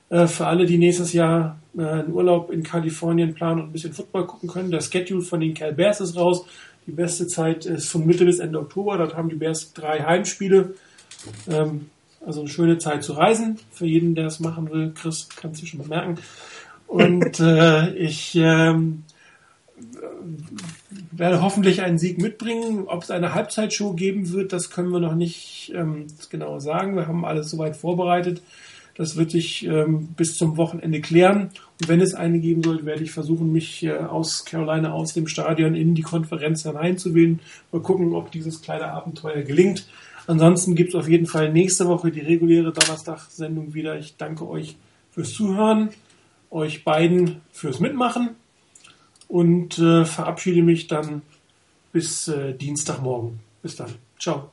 äh, für alle, die nächstes Jahr äh, einen Urlaub in Kalifornien planen und ein bisschen Football gucken können, der Schedule von den Cal Bears ist raus. Die beste Zeit ist von Mitte bis Ende Oktober. Dort haben die Bears drei Heimspiele. Ähm, also eine schöne Zeit zu reisen. Für jeden, der es machen will. Chris, kannst du schon mal merken. Und äh, ich ähm, werde hoffentlich einen Sieg mitbringen. Ob es eine Halbzeitshow geben wird, das können wir noch nicht ähm, genau sagen. Wir haben alles soweit vorbereitet. Das wird sich ähm, bis zum Wochenende klären. Und wenn es eine geben sollte, werde ich versuchen, mich äh, aus Carolina, aus dem Stadion in die Konferenz hineinzuwählen. Mal gucken, ob dieses kleine Abenteuer gelingt. Ansonsten gibt es auf jeden Fall nächste Woche die reguläre Donnerstag-Sendung wieder. Ich danke euch fürs Zuhören, euch beiden fürs Mitmachen und äh, verabschiede mich dann bis äh, Dienstagmorgen. Bis dann. Ciao.